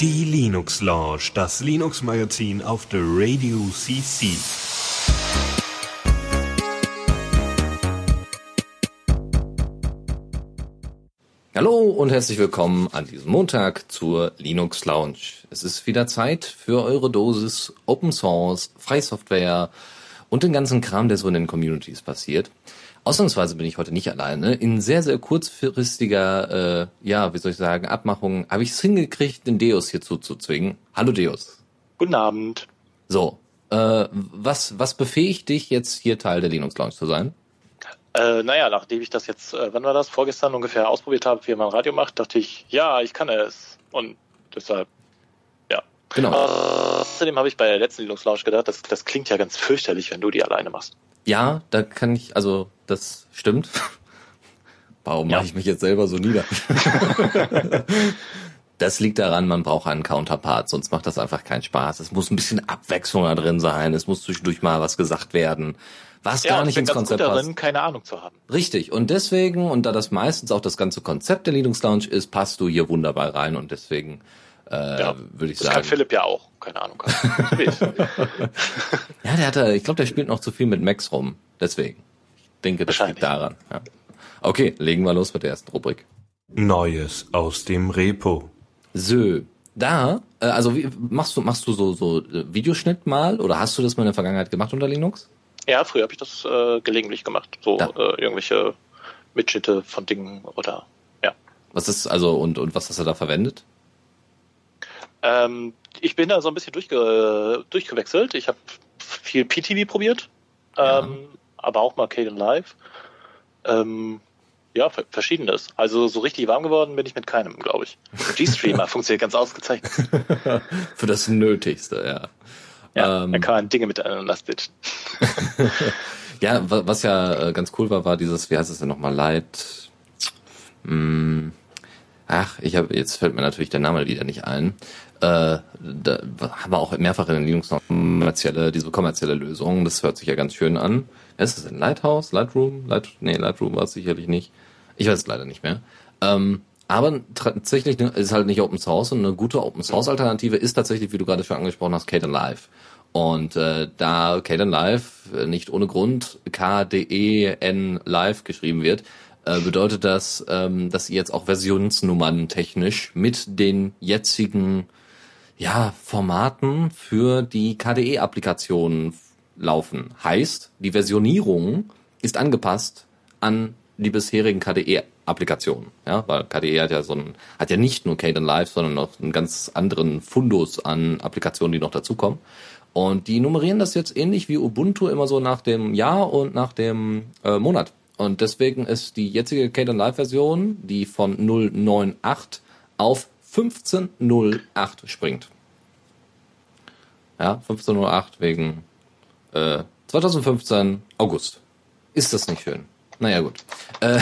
Die Linux Lounge, das Linux Magazin auf der Radio CC. Hallo und herzlich willkommen an diesem Montag zur Linux Lounge. Es ist wieder Zeit für eure Dosis Open Source, Freisoftware und den ganzen Kram, der so in den Communities passiert. Ausnahmsweise bin ich heute nicht alleine. In sehr, sehr kurzfristiger, äh, ja, wie soll ich sagen, Abmachung habe ich es hingekriegt, den Deus hier zuzuzwingen. Hallo Deus. Guten Abend. So, äh, was, was befähigt dich jetzt hier Teil der Linux Lounge zu sein? Äh, naja, nachdem ich das jetzt, äh, wann war das, vorgestern ungefähr ausprobiert habe, wie man Radio macht, dachte ich, ja, ich kann es. Und deshalb, ja. Genau. Außerdem habe ich bei der letzten Linux Lounge gedacht, das, das klingt ja ganz fürchterlich, wenn du die alleine machst. Ja, da kann ich, also das stimmt. Warum Ja. mache ich mich jetzt selber so nieder? das liegt daran, man braucht einen Counterpart, sonst macht das einfach keinen Spaß. Es muss ein bisschen Abwechslung da drin sein, es muss zwischendurch mal was gesagt werden, was Ja, gar nicht ins ganz Konzept gut passt. darin, keine Ahnung zu haben. Richtig, und deswegen, und da das meistens auch das ganze Konzept der Linux Lounge ist, passt du hier wunderbar rein und deswegen äh, Ja, würde ich Das sagen. kann Philipp ja auch, keine Ahnung. Ja, der hatte, ich glaube, der spielt noch zu viel mit Max rum. Deswegen. Ich denke, das liegt daran. Ja. Okay, legen wir los mit der ersten Rubrik. Neues aus dem Repo. So, da, äh, also wie, machst du machst du so so äh, Videoschnitt mal oder hast du das mal in der Vergangenheit gemacht unter Linux? ja, früher habe ich das äh, gelegentlich gemacht. So Ja. äh, irgendwelche Mitschnitte von Dingen oder ja. Was ist also und und was hast du da verwendet? Ähm, ich bin da so ein bisschen durchge durchgewechselt. Ich habe viel PTV probiert, ähm, aber auch mal Caden Live. Ähm, ja, ver- verschiedenes. Also so richtig warm geworden bin ich mit keinem, glaube ich. G-Streamer funktioniert ganz ausgezeichnet. Für das Nötigste, ja. Ja, Ähm, da kann man Dinge miteinander stitchen. Ja, wa- was ja äh, ganz cool war, war dieses, wie heißt es denn nochmal, Light. Hm, ach, ich habe jetzt fällt mir natürlich der Name wieder nicht ein. Äh, da haben wir auch mehrfach in den Linux noch kommerzielle, diese kommerzielle Lösung. Das hört sich ja ganz schön an. Ist es ein Lighthouse, Lightroom? Light, nee, Lightroom war es sicherlich nicht. Ich weiß es leider nicht mehr. Ähm, aber tatsächlich ne, ist halt nicht Open Source und eine gute Open Source Alternative ist tatsächlich, wie du gerade schon angesprochen hast, Kden Live. Und äh, da Kden Live nicht ohne Grund KDEN Live geschrieben wird, äh, bedeutet das, ähm, dass ihr jetzt auch Versionsnummern technisch mit den jetzigen ja, Formaten für die KDE-Applikationen laufen. Heißt, die Versionierung ist angepasst an die bisherigen KDE-Applikationen. Ja, weil KDE hat ja so ein, hat ja nicht nur Kden Live, sondern noch einen ganz anderen Fundus an Applikationen, die noch dazukommen. Und die nummerieren das jetzt ähnlich wie Ubuntu immer so nach dem Jahr und nach dem äh, Monat. Und deswegen ist die jetzige Kden Live Version, die von 098 auf 1508 springt. Ja, 1508 wegen äh, 2015 August. Ist das nicht schön? Naja, gut. Äh,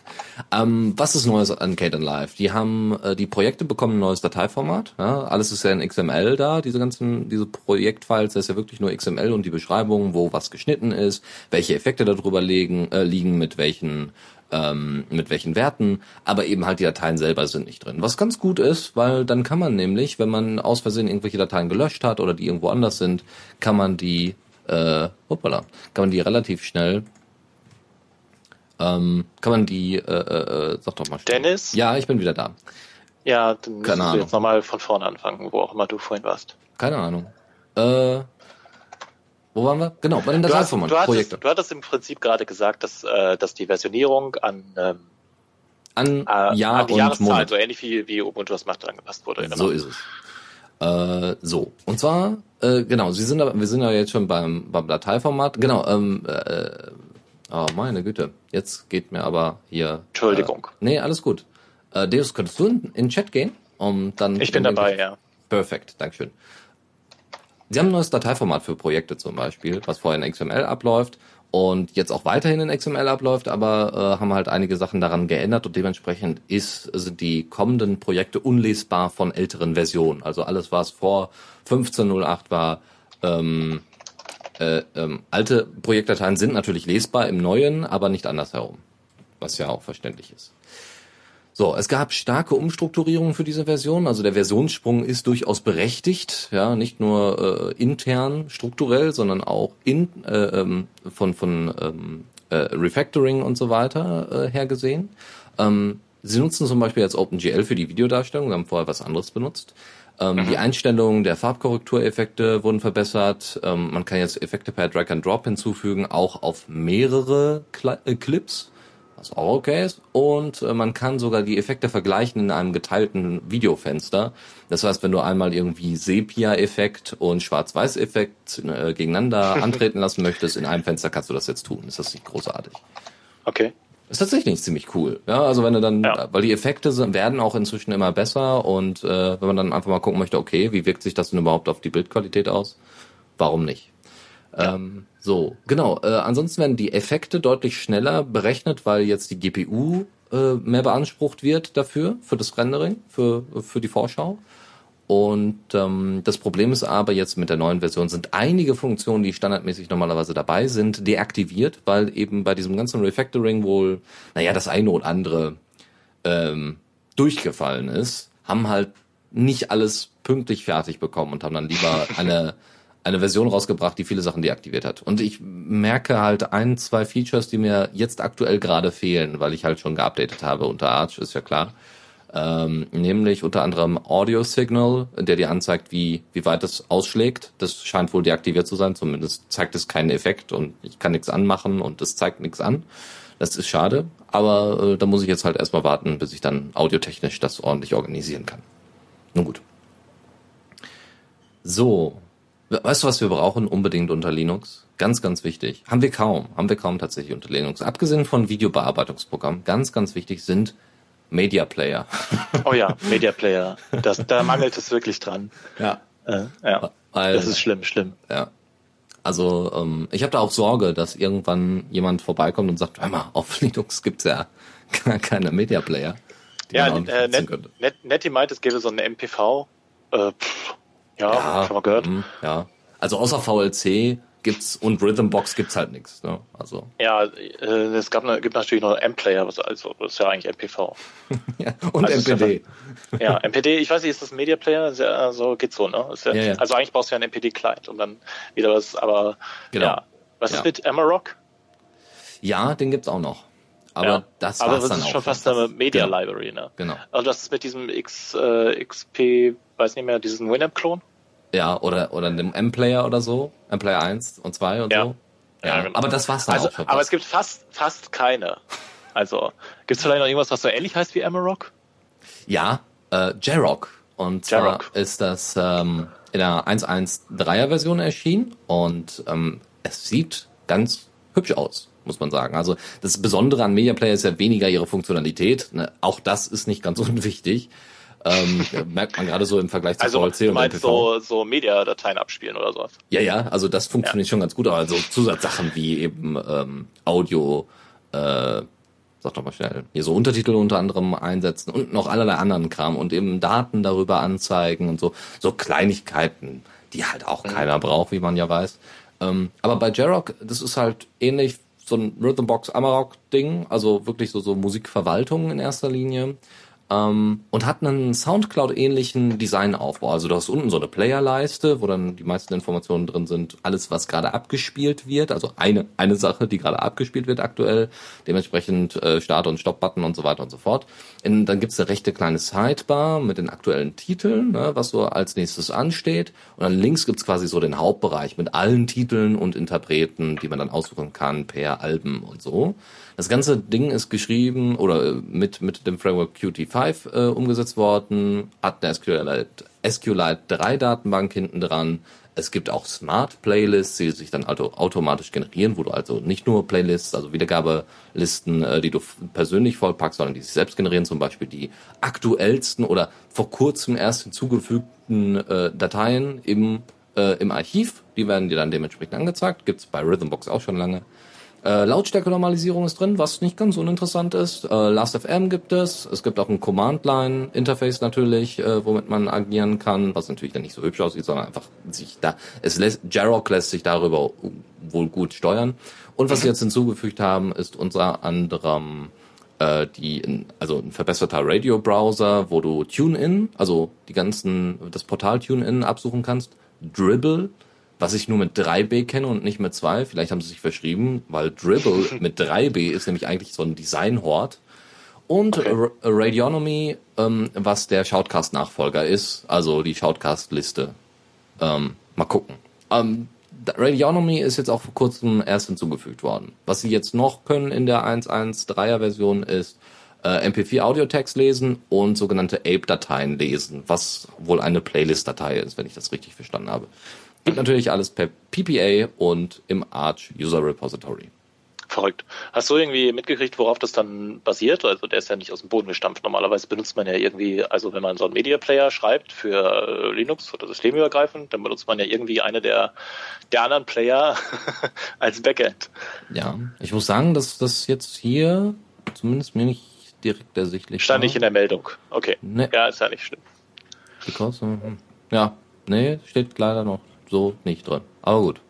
ähm, was ist Neues an Kden Live? Die haben, äh, die Projekte bekommen ein neues Dateiformat. Ja? Alles ist ja in XML da, diese ganzen, diese Projektfiles, das ist ja wirklich nur XML und die Beschreibung, wo was geschnitten ist, welche Effekte darüber liegen, äh, liegen mit welchen ähm, mit welchen Werten, aber eben halt die Dateien selber sind nicht drin. Was ganz gut ist, weil dann kann man nämlich, wenn man aus Versehen irgendwelche Dateien gelöscht hat oder die irgendwo anders sind, kann man die, äh, hoppala, kann man die relativ schnell, ähm, kann man die, äh, äh, äh, sag doch mal schnell. Dennis? Ja, ich bin wieder da. Ja, dann müssen Keine wir Ahnung. jetzt nochmal von vorne anfangen, wo auch immer du vorhin warst. Keine Ahnung. Äh, wo waren wir? Genau, bei den Du, hast, Dateiformaten, du, hattest, im Prinzip gerade gesagt, dass, äh, dass die Versionierung an, ähm, An äh, Jahr an die und Jahreszahl, Monat. so ähnlich wie, wie Ubuntu das macht, angepasst wurde. Genau. So ist es. Äh, so. Und zwar, äh, genau, Sie sind wir sind ja jetzt schon beim, beim Dateiformat. Genau, ähm, äh, oh meine Güte. Jetzt geht mir aber hier. Entschuldigung. Äh, nee, alles gut. Äh, Deus, könntest du in, in den Chat gehen? Um dann Ich bin dabei, ja. Perfekt, Dankeschön. Sie haben ein neues Dateiformat für Projekte zum Beispiel, was vorher in XML abläuft und jetzt auch weiterhin in XML abläuft, aber äh, haben halt einige Sachen daran geändert und dementsprechend ist, sind die kommenden Projekte unlesbar von älteren Versionen. Also alles, was vor 15.08 war, ähm, äh, ähm, alte Projektdateien sind natürlich lesbar im neuen, aber nicht andersherum, was ja auch verständlich ist. So, es gab starke Umstrukturierungen für diese Version. Also der Versionssprung ist durchaus berechtigt, ja, nicht nur äh, intern strukturell, sondern auch in äh, ähm, von von ähm, äh, Refactoring und so weiter äh, her gesehen. Ähm, sie nutzen zum Beispiel jetzt OpenGL für die Videodarstellung, sie haben vorher was anderes benutzt. Ähm, mhm. Die Einstellungen der Farbkorrektureffekte wurden verbessert. Ähm, man kann jetzt Effekte per Drag and Drop hinzufügen, auch auf mehrere Cl äh, Clips was auch okay ist. Und äh, man kann sogar die Effekte vergleichen in einem geteilten Videofenster. Das heißt, wenn du einmal irgendwie Sepia-Effekt und Schwarz-Weiß-Effekt äh, gegeneinander antreten lassen möchtest, in einem Fenster kannst du das jetzt tun. Ist das nicht großartig? Okay. Ist tatsächlich ziemlich cool. Ja, also wenn du dann, ja. weil die Effekte sind, werden auch inzwischen immer besser und äh, wenn man dann einfach mal gucken möchte, okay, wie wirkt sich das denn überhaupt auf die Bildqualität aus? Warum nicht? Ja. Ähm, so, genau. Äh, ansonsten werden die Effekte deutlich schneller berechnet, weil jetzt die GPU äh, mehr beansprucht wird dafür, für das Rendering, für, für die Vorschau. Und ähm, das Problem ist aber jetzt mit der neuen Version sind einige Funktionen, die standardmäßig normalerweise dabei sind, deaktiviert, weil eben bei diesem ganzen Refactoring wohl, naja, das eine oder andere ähm, durchgefallen ist, haben halt nicht alles pünktlich fertig bekommen und haben dann lieber eine eine Version rausgebracht, die viele Sachen deaktiviert hat. Und ich merke halt ein, zwei Features, die mir jetzt aktuell gerade fehlen, weil ich halt schon geupdatet habe unter Arch, ist ja klar. Ähm, nämlich unter anderem Audio Signal, der dir anzeigt, wie, wie weit es ausschlägt. Das scheint wohl deaktiviert zu sein, zumindest zeigt es keinen Effekt und ich kann nichts anmachen und es zeigt nichts an. Das ist schade, aber äh, da muss ich jetzt halt erstmal warten, bis ich dann audiotechnisch das ordentlich organisieren kann. Nun gut. So, Weißt du, was wir brauchen unbedingt unter Linux? Ganz, ganz wichtig. Haben wir kaum. Haben wir kaum tatsächlich unter Linux. Abgesehen von Videobearbeitungsprogrammen, ganz, ganz wichtig sind Media Player. Oh ja, Media Player. Das, da mangelt es wirklich dran. Ja. Äh, ja. Weil, das ist schlimm, schlimm. Ja. Also ähm, ich habe da auch Sorge, dass irgendwann jemand vorbeikommt und sagt, hör mal, auf Linux gibt's ja gar keine Media Player. Ja, äh, Net, Net, Netty meint, es gäbe so eine MPV. Äh, pff, ja, ja schon mal gehört. Mh, ja. Also außer VLC gibt's und Rhythmbox gibt's halt nichts. Ne? Also. Ja, äh, es gab, gibt natürlich noch M-Player, was also das ist ja eigentlich MPV. ja, und also MPD. Ja, ja, MPD, ich weiß nicht, ist das Media Player? Ja, also geht so, ne? Ja, also eigentlich brauchst du ja einen MPD-Client und dann wieder was, aber genau. ja. Was ist mit Amarok? Ja, den gibt's auch noch. Aber ja, das aber das dann ist schon fast eine Media genau. Library, ne? Genau. Also das ist mit diesem X, äh, XP, weiß nicht mehr, diesen Winamp-Klon? Ja, oder, oder einem M-Player oder so. M-Player 1 und 2 und ja. so. Ja, ja genau. aber das war's dann also, auch. Für aber es gibt fast, fast keine. Also, gibt's vielleicht noch irgendwas, was so ähnlich heißt wie Amarok? Ja, äh, Jarok. Und zwar ist das ähm, in der 1.1.3er Version erschienen und ähm, es sieht ganz hübsch aus muss man sagen. Also das Besondere an Media Player ist ja weniger ihre Funktionalität. Ne? Auch das ist nicht ganz unwichtig. Ähm, merkt man gerade so im Vergleich zu also, VLC du meinst und so, so Media-Dateien abspielen oder sowas? Ja, ja, also das funktioniert ja. schon ganz gut, aber so Zusatzsachen wie eben ähm, Audio, äh, sag doch mal schnell, hier so Untertitel unter anderem einsetzen und noch allerlei anderen Kram und eben Daten darüber anzeigen und so, so Kleinigkeiten, die halt auch mhm. keiner braucht, wie man ja weiß. Ähm, aber bei Jarok, das ist halt ähnlich so ein Rhythmbox Amarok Ding, also wirklich so, so Musikverwaltung in erster Linie ähm, und hat einen Soundcloud-ähnlichen Designaufbau. Also du hast unten so eine Playerleiste, wo dann die meisten Informationen drin sind, alles, was gerade abgespielt wird, also eine, eine Sache, die gerade abgespielt wird aktuell, dementsprechend äh, Start- und Stopp-Button und so weiter und so fort. In, dann gibt's eine rechte kleine Sidebar mit den aktuellen Titeln, ne, was so als nächstes ansteht. Und dann links gibt's quasi so den Hauptbereich mit allen Titeln und Interpreten, die man dann aussuchen kann per Alben und so. Das ganze Ding ist geschrieben oder äh, mit, mit dem Framework Qt5 äh, umgesetzt worden, hat eine SQLite, SQLite 3 Datenbank hinten dran. Es gibt auch Smart Playlists, die sich dann also automatisch generieren, wo du also nicht nur Playlists, also Wiedergabelisten, äh, die du persönlich vollpackst, sondern die sich selbst generieren, zum Beispiel die aktuellsten oder vor kurzem erst hinzugefügten äh, Dateien im, äh, im Archiv. Die werden dir dann dementsprechend angezeigt. Gibt's bei Rhythmbox auch schon lange. Äh, Lautstärke-Normalisierung ist drin, was nicht ganz uninteressant ist. Äh, Last.fm gibt es. Es gibt auch ein Command-Line-Interface natürlich, äh, womit man agieren kann, was natürlich dann nicht so hübsch aussieht, sondern einfach sich da, es lässt, Jarrock lässt sich darüber wohl gut steuern. Und was sie jetzt hinzugefügt haben, ist unter anderem äh, die, also ein verbesserter Radio-Browser, wo du TuneIn, also die ganzen, das Portal TuneIn absuchen kannst. Dribble, was ich nur mit 3b kenne und nicht mit 2. Vielleicht haben sie sich verschrieben, weil Dribble mit 3b ist nämlich eigentlich so ein Designhort. Und okay. Radionomy, ähm, was der Shoutcast-Nachfolger ist, also die Shoutcast-Liste. Ähm, mal gucken. Ähm, Radionomy ist jetzt auch vor kurzem erst hinzugefügt worden. Was sie jetzt noch können in der 1.1.3er Version ist äh, MP4 Audiotext lesen und sogenannte Ape-Dateien lesen, was wohl eine Playlist-Datei ist, wenn ich das richtig verstanden habe. Gibt natürlich alles per PPA und im Arch User Repository. Verrückt. Hast du irgendwie mitgekriegt, worauf das dann basiert? Also der ist ja nicht aus dem Boden gestampft. Normalerweise benutzt man ja irgendwie, also wenn man so einen Media Player schreibt für äh, Linux oder systemübergreifend, dann benutzt man ja irgendwie eine der, der anderen Player als Backend. Ja, ich muss sagen, dass das jetzt hier zumindest mir nicht direkt ersichtlich Stand war. nicht in der Meldung. Okay. Nee. Ja, ist ja nicht schlimm. Because, uh, ja, nee, steht leider noch so nicht drin. Aber gut.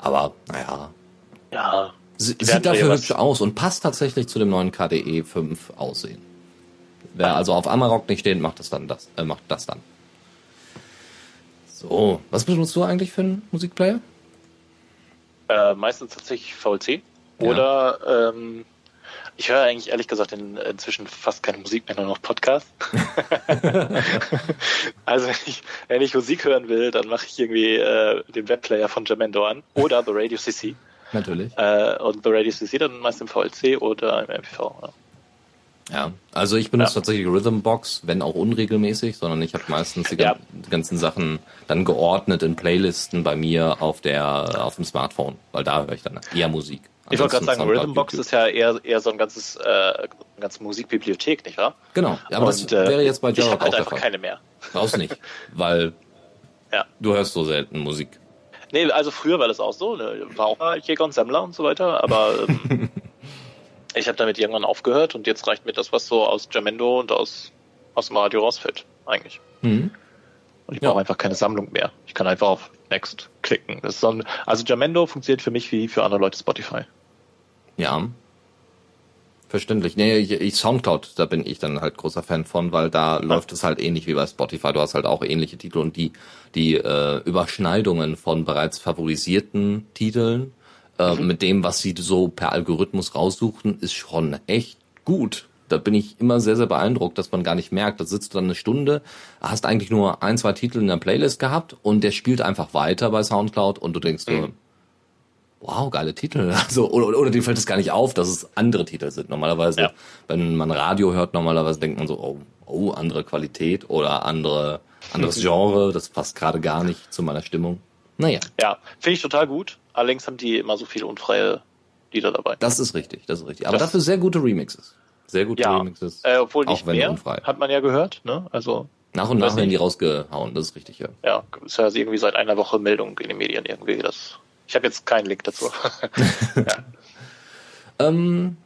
Aber, naja. Ja. Sie, sieht dafür hübsch aus und passt tatsächlich zu dem neuen KDE 5 Aussehen. Wer also auf Amarok nicht steht, macht das dann das, äh, macht das dann. So, was benutzt du eigentlich für einen Musikplayer? Äh, meistens tatsächlich VLC. Oder ja. ähm, ich höre eigentlich ehrlich gesagt in, inzwischen fast keine Musik mehr, nur noch Podcast. also wenn ich, wenn ich Musik hören will, dann mache ich irgendwie äh, den Webplayer von Jamendo an oder The Radio CC. Natürlich. Äh, und The Radio CC dann meist im VLC oder im MPV. Ja. Ja, also ich benutze ja. tatsächlich Rhythmbox, wenn auch unregelmäßig, sondern ich habe meistens die, ja. ganzen Sachen dann geordnet in Playlisten bei mir auf der auf dem Smartphone, weil da höre ich dann eher Musik. Ich wollte gerade sagen, Rhythmbox ist ja eher, eher so ein ganzes, äh, eine ganze Musikbibliothek, nicht wahr? Genau, aber Und, das äh, wäre jetzt bei Jarrock halt auch der Fall. keine mehr. Brauchst nicht, weil ja. du hörst so selten Musik. Nee, also früher war das auch so, ne? war auch mal Jäger und Sammler und so weiter, aber ähm, ich habe damit irgendwann aufgehört und jetzt reicht mir das, was so aus Jamendo und aus, aus dem Radio rausfällt, eigentlich. Mhm. Und ich brauche ja. einfach keine Sammlung mehr. Ich kann einfach auf Next klicken. Ein, also Jamendo funktioniert für mich wie für andere Leute Spotify. Ja. Verständlich. Nee, ich, ich Soundcloud, da bin ich dann halt großer Fan von, weil da ja. läuft es halt ähnlich wie bei Spotify. Du hast halt auch ähnliche Titel und die, die äh, Überschneidungen von bereits favorisierten Titeln äh, mhm. mit dem, was sie so per Algorithmus raussuchen, ist schon echt gut. Da bin ich immer sehr, sehr beeindruckt, dass man gar nicht merkt. Da sitzt du dann eine Stunde, hast eigentlich nur ein, zwei Titel in der Playlist gehabt und der spielt einfach weiter bei Soundcloud und du denkst mhm. dir, wow, geile Titel. Also, oder, oder dir fällt es gar nicht auf, dass es andere Titel sind. Normalerweise, ja. wenn man Radio hört, normalerweise denkt man so, oh, oh, andere Qualität oder andere, anderes Genre, das passt gerade gar nicht zu meiner Stimmung. Naja. Ja, finde ich total gut. Allerdings haben die immer so viele unfreie Lieder dabei. Das ist richtig, das ist richtig. Aber das dafür sehr gute Remixes. Sehr gute ja, Remixes. Äh, obwohl nicht auch wenn mehr, unfrei. hat man ja gehört, ne? Also nach und nach werden die rausgehauen, das ist richtig, ja. Ja, ist ja irgendwie seit einer Woche Meldung in den Medien irgendwie, das ich habe jetzt keinen Link dazu. ja. ähm,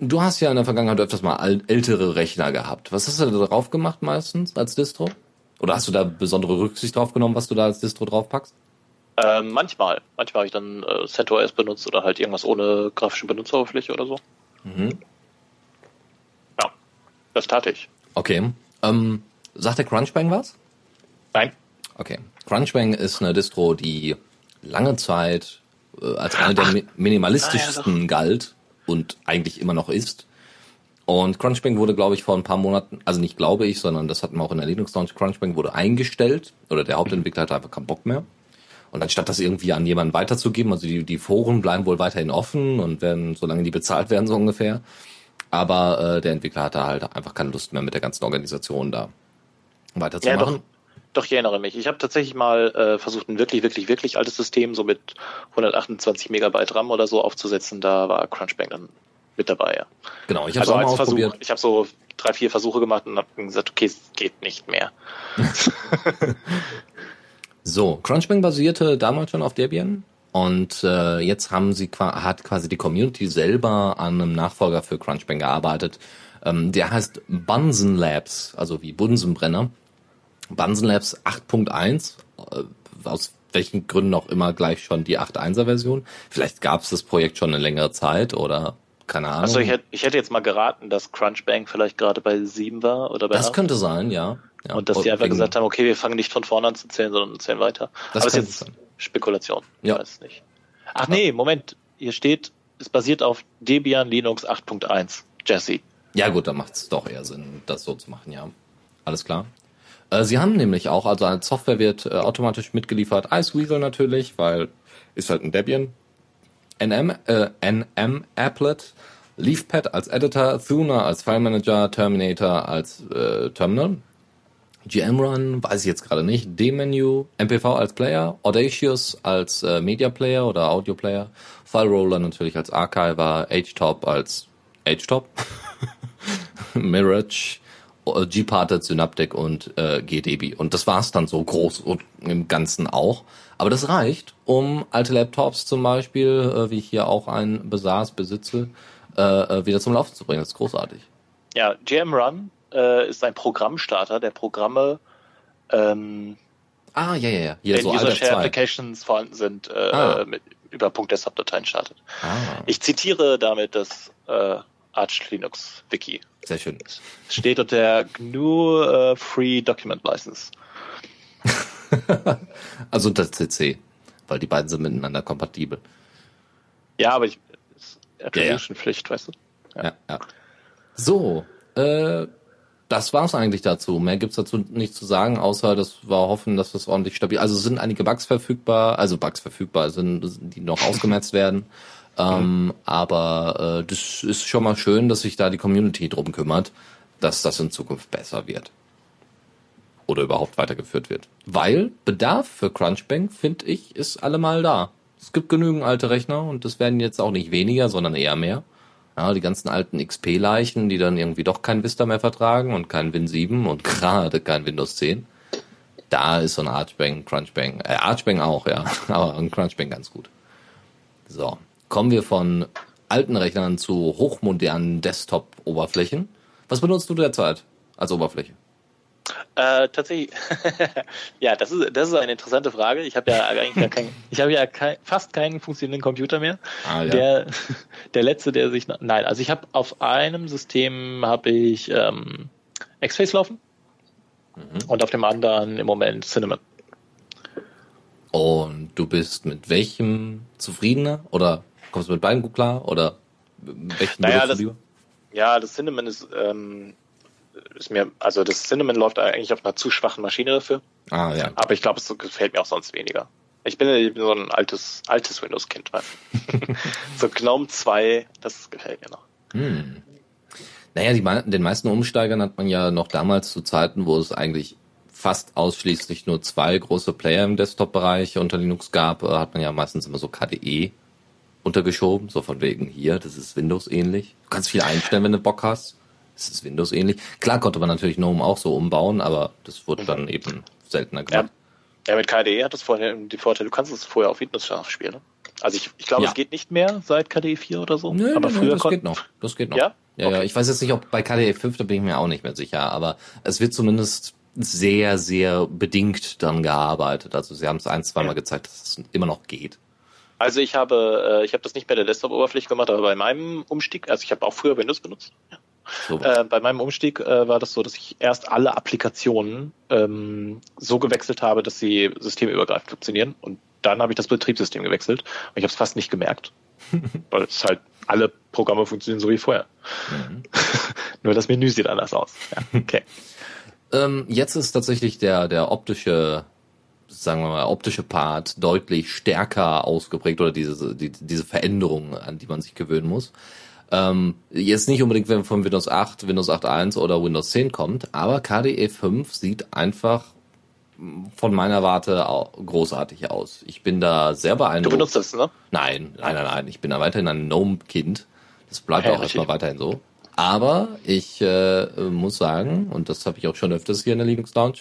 du hast ja in der Vergangenheit öfters mal ältere Rechner gehabt. Was hast du da drauf gemacht meistens als Distro? Oder hast du da besondere Rücksicht drauf genommen, was du da als Distro draufpackst? Ähm, manchmal. Manchmal habe ich dann äh, CentOS benutzt oder halt irgendwas ohne grafische Benutzeroberfläche oder so. Mhm. Das tat ich. Okay. Ähm, sagt der Crunchbang was? Nein. Okay. Crunchbang ist eine Distro, die lange Zeit äh, als eine der Ach, minimalistischsten galt und eigentlich immer noch ist. Und Crunchbang wurde, glaube ich, vor ein paar Monaten, also nicht glaube ich, sondern das hatten wir auch in der Linux Launch, Crunchbang wurde eingestellt oder der Hauptentwickler hatte einfach keinen Bock mehr. Und anstatt das irgendwie an jemanden weiterzugeben, also die, die Foren bleiben wohl weiterhin offen und werden, solange die bezahlt werden, so ungefähr. Aber äh, der Entwickler hatte halt einfach keine Lust mehr mit der ganzen Organisation da weiterzumachen. Ja, doch, doch, ich erinnere mich. Ich habe tatsächlich mal äh, versucht, ein wirklich, wirklich, wirklich altes System so mit 128 Megabyte RAM oder so aufzusetzen. Da war Crunchbang dann mit dabei, ja. Genau, ich habe also auch mal ausprobiert. Versuch, ich habe so drei, vier Versuche gemacht und habe gesagt, okay, es geht nicht mehr. so, Crunchbang basierte damals schon auf Debian und äh, jetzt haben sie hat quasi die Community selber an einem Nachfolger für Crunchbang gearbeitet. Ähm, der heißt Bunsen Labs, also wie Bunsenbrenner. Bunsen Labs 8.1, äh, aus welchen Gründen auch immer gleich schon die 8.1er Version. Vielleicht gab es das Projekt schon eine längere Zeit oder keine Ahnung. Also ich hätte, ich hätte jetzt mal geraten, dass Crunchbang vielleicht gerade bei sieben war oder bei das acht. könnte sein, ja. ja. Und dass die einfach wegen- gesagt haben, okay, wir fangen nicht von vorne an zu zählen, sondern zählen weiter. Das Aber ist könnte jetzt sein. Spekulation. Ja. Ich weiß es nicht. Ach nee, Moment. Hier steht, es basiert auf Debian Linux 8.1. Jesse. Ja gut, dann macht es doch eher Sinn, das so zu machen, ja. Alles klar. Äh, Sie haben nämlich auch, also als Software wird äh, automatisch mitgeliefert, Iceweasel natürlich, weil ist halt ein Debian. NM, äh, NM Applet, LeafPad als Editor, Thuna als File Manager, Terminator als äh, Terminal. GMRun, weiß ich jetzt gerade nicht. D-Menu, MPV als Player, Audacious als äh, Media Player oder Audio Player, File Roller natürlich als Archiver, HTOP als HTOP, Mirage, äh, Gparted, Synaptic und äh, GDB. Und das war's dann so groß und im Ganzen auch. Aber das reicht, um alte Laptops zum Beispiel, äh, wie ich hier auch einen besaß, besitze, äh, äh, wieder zum Laufen zu bringen. Das ist großartig. Ja, GM Run äh, ist ein Programmstarter, der Programme, ähm, Ah, ja, ja, ja. Hier wenn so User Alter Share 2. Applications vorhanden sind, äh, Ah. mit, über .desktop-Dateien startet. Ah, Ich zitiere damit das äh, Arch Linux Wiki. sehr schön. Es steht unter der GNU äh, Free Document License. Also unter CC, weil die beiden sind miteinander kompatibel. Ja, aber ich, Attribution-Pflicht, weißt du? Ja, ja. So, äh, das war's eigentlich dazu. Mehr gibt's dazu nicht zu sagen, außer dass wir hoffen, dass das ordentlich stabil. Also es sind einige Bugs verfügbar, also Bugs verfügbar sind, die noch ausgemerzt werden. Ähm, aber äh, das ist schon mal schön, dass sich da die Community drum kümmert, dass das in Zukunft besser wird. Oder überhaupt weitergeführt wird. Weil Bedarf für Crunchbang, finde ich, ist allemal da. Es gibt genügend alte Rechner und es werden jetzt auch nicht weniger, sondern eher mehr. Ja, die ganzen alten XP-Leichen, die dann irgendwie doch kein Vista mehr vertragen und kein Win 7 und gerade kein Windows 10. Da ist so ein Archbang, Crunchbang, äh, Archbang auch, ja, aber ein Crunchbang ganz gut. So, kommen wir von alten Rechnern zu hochmodernen Desktop-Oberflächen. Was benutzt du derzeit als Oberfläche? Äh, tatsächlich, ja, das ist, das ist eine interessante Frage. Ich habe ja eigentlich gar kein, ich habe ja kein, fast keinen funktionierenden Computer mehr. Ah, ja. Der, der letzte, der sich, nein, also ich habe auf einem System habe ich ähm, X-Face laufen Mhm. und auf dem anderen im Moment Cinnamon. Und du bist mit welchem zufriedener? Oder kommst du mit beiden gut klar? Oder mit welchem Naja, das- lieber? Ja, das Cinnamon ist, ähm, ist mir, also das Cinnamon läuft eigentlich auf einer zu schwachen Maschine dafür, Ah, ja. aber ich glaube, es gefällt mir auch sonst weniger. Ich bin, ich bin so ein altes, altes Windows-Kind, du? so Gnome 2, das gefällt mir noch. Hm. Naja, die, den meisten Umsteigern hat man ja noch damals zu Zeiten, wo es eigentlich fast ausschließlich nur zwei große Player im Desktop-Bereich unter Linux gab, äh, hat man ja meistens immer so KDE untergeschoben, so von wegen hier, das ist Windows-ähnlich. Du kannst viel einstellen, wenn du Bock hast. Das ist Windows-ähnlich. Klar konnte man natürlich GNOME auch so umbauen, aber das wurde dann eben seltener Ja, gemacht. ja mit KDE hat das vorher die Vorteile, du kannst es vorher auf Windows scharf spielen. Ne? Also ich, ich glaube, Ja. es geht nicht mehr seit KDE 4 oder so, Nö, aber nö, früher das geht noch. Das geht noch. Ja? Ja, ja, Okay. ich weiß jetzt nicht, ob bei KDE 5, da bin ich mir auch nicht mehr sicher, aber es wird zumindest sehr, sehr bedingt dann gearbeitet. Also sie haben es ein, zweimal Ja. gezeigt, dass es immer noch geht. Also ich habe, äh, ich habe das nicht bei der Desktop-Oberfläche gemacht, aber bei meinem Umstieg, also ich habe auch früher Windows benutzt. So, Äh, bei meinem Umstieg äh, war das so, dass ich erst alle Applikationen ähm, so gewechselt habe, dass sie systemübergreifend funktionieren. Und dann habe ich das Betriebssystem gewechselt. Und ich habe es fast nicht gemerkt. weil es halt alle Programme funktionieren so wie vorher. Mhm. Nur das Menü sieht anders aus. Ja, okay. Ähm, jetzt ist tatsächlich der, der optische, sagen wir mal, optische Part deutlich stärker ausgeprägt oder diese, die, diese Veränderung, an die man sich gewöhnen muss. Ähm, jetzt nicht unbedingt, wenn von Windows 8, Windows 8.1 oder Windows 10 kommt, aber KDE 5 sieht einfach von meiner Warte großartig aus. Ich bin da sehr Du beeindruckt. benutzt das, ne? Nein, nein, nein, nein. Ich bin da weiterhin ein Gnome-Kind. Das bleibt Ja, auch richtig. erstmal weiterhin so. Aber ich äh, muss sagen, und das habe ich auch schon öfters hier in der Linux Lounge,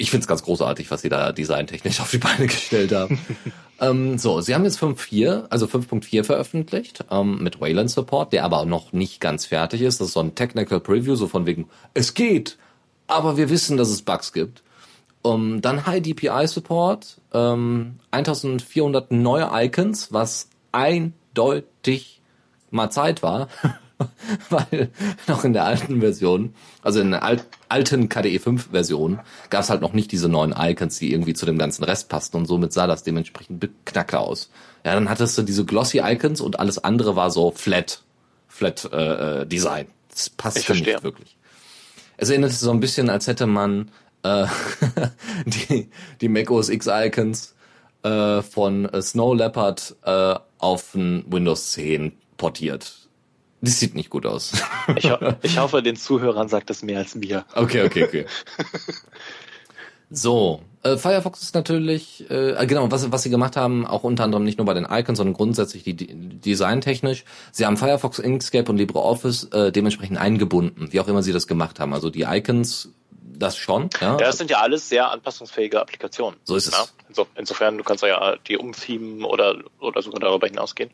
ich find's ganz großartig, was sie da designtechnisch auf die Beine gestellt haben. ähm, so, sie haben jetzt 5.4, also 5.4 veröffentlicht, ähm, mit Wayland Support, der aber noch nicht ganz fertig ist. Das ist so ein Technical Preview, so von wegen, es geht, aber wir wissen, dass es Bugs gibt. Um, dann High DPI Support, ähm, 1400 neue Icons, was eindeutig mal Zeit war, weil noch in der alten Version, also in der alt, alten KDE 5 Version, gab es halt noch nicht diese neuen Icons, die irgendwie zu dem ganzen Rest passten und somit sah das dementsprechend beknackter aus. Ja, dann hattest du diese glossy Icons und alles andere war so flat, flat äh, äh Design. Das passte nicht wirklich. Es erinnert sich so ein bisschen, als hätte man äh, die, die Mac OS X Icons äh, von äh, Snow Leopard äh, auf ein Windows 10 portiert. Das sieht nicht gut aus. Ich, ho ich hoffe, den Zuhörern sagt das mehr als mir. Okay, okay, okay. So, äh, Firefox ist natürlich, äh, genau, was, was sie gemacht haben, auch unter anderem nicht nur bei den Icons, sondern grundsätzlich die, die designtechnisch. Sie haben Firefox, Inkscape und LibreOffice äh, dementsprechend eingebunden, wie auch immer sie das gemacht haben. Also die Icons, das schon. Ja, ja das sind ja alles sehr anpassungsfähige Applikationen. So ist es. Ja? Inso, insofern, du kannst ja die umthemen oder, oder sogar darüber hinausgehen.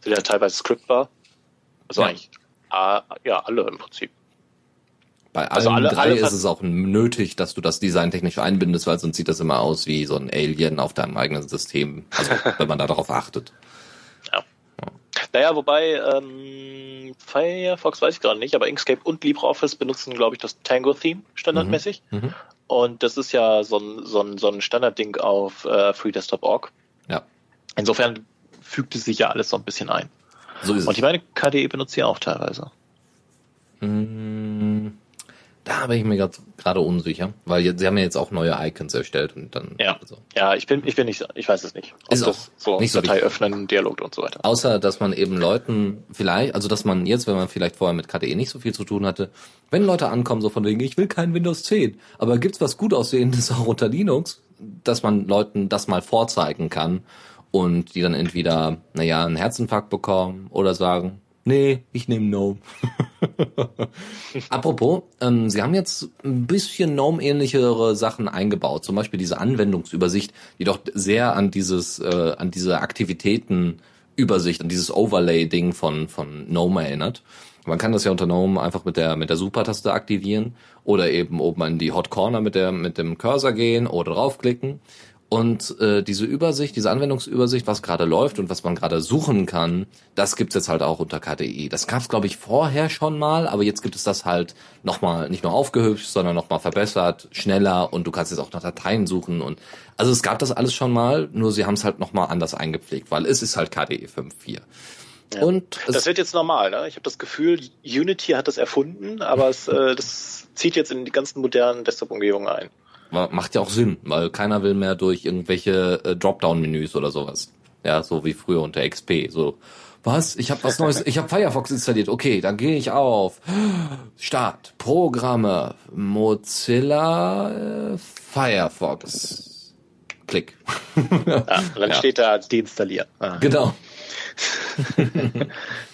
Sind ja teilweise scriptbar. Also ja. eigentlich, äh, ja, alle im Prinzip. Bei allen also alle, drei alle ist es auch nötig, dass du das designtechnisch einbindest, weil sonst sieht das immer aus wie so ein Alien auf deinem eigenen System, also wenn man da darauf achtet. Ja. ja. Naja, wobei ähm, Firefox weiß ich gerade nicht, aber Inkscape und LibreOffice benutzen, glaube ich, das Tango-Theme standardmäßig. Mhm. Mhm. Und das ist ja so ein, so ein, so ein Standardding auf äh, FreeDesktop.org. Ja. Insofern fügt es sich ja alles so ein bisschen ein. So ist und ich meine, KDE benutzt ja auch teilweise. Mmh. Da bin ich mir gerade unsicher, weil jetzt, sie haben ja jetzt auch neue Icons erstellt und dann. Ja, also. ja ich bin, ich bin nicht, ich weiß es nicht. Ob ist das so nicht Datei so öffnen, Dialog und so weiter. Außer, dass man eben Leuten vielleicht, also dass man jetzt, wenn man vielleicht vorher mit KDE nicht so viel zu tun hatte, wenn Leute ankommen, so von wegen, ich will kein Windows 10, aber gibt's was gut aussehendes auch unter Linux, dass man Leuten das mal vorzeigen kann und die dann entweder, naja, einen Herzinfarkt bekommen oder sagen, Nee, ich nehme Gnome. Apropos, ähm, Sie haben jetzt ein bisschen Gnome-ähnlichere Sachen eingebaut. Zum Beispiel diese Anwendungsübersicht, die doch sehr an dieses, äh, an diese Aktivitätenübersicht, an dieses Overlay-Ding von, von Gnome erinnert. Man kann das ja unter Gnome einfach mit der, mit der Super-Taste aktivieren oder eben oben an die Hot Corner mit der, mit dem Cursor gehen oder draufklicken. Und äh, diese Übersicht, diese Anwendungsübersicht, was gerade läuft und was man gerade suchen kann, das gibt's jetzt halt auch unter KDE. Das gab's glaube ich vorher schon mal, aber jetzt gibt es das halt nochmal nicht nur aufgehübscht, sondern nochmal verbessert, schneller und du kannst jetzt auch nach Dateien suchen und also es gab das alles schon mal, nur sie haben es halt nochmal anders eingepflegt, weil es ist halt KDE 5.4. Ja. Und das wird jetzt normal, ne? Ich habe das Gefühl, Unity hat das erfunden, aber es, äh, das zieht jetzt in die ganzen modernen Desktop-Umgebungen ein. Macht ja auch Sinn, weil keiner will mehr durch irgendwelche äh, Dropdown-Menüs oder sowas. Ja, so wie früher unter XP. So, was? Ich habe was Neues, ich habe Firefox installiert. Okay, dann gehe ich auf Start, Programme, Mozilla, äh, Firefox. Klick. Ja, dann ja. steht da deinstallieren. Ah. Genau.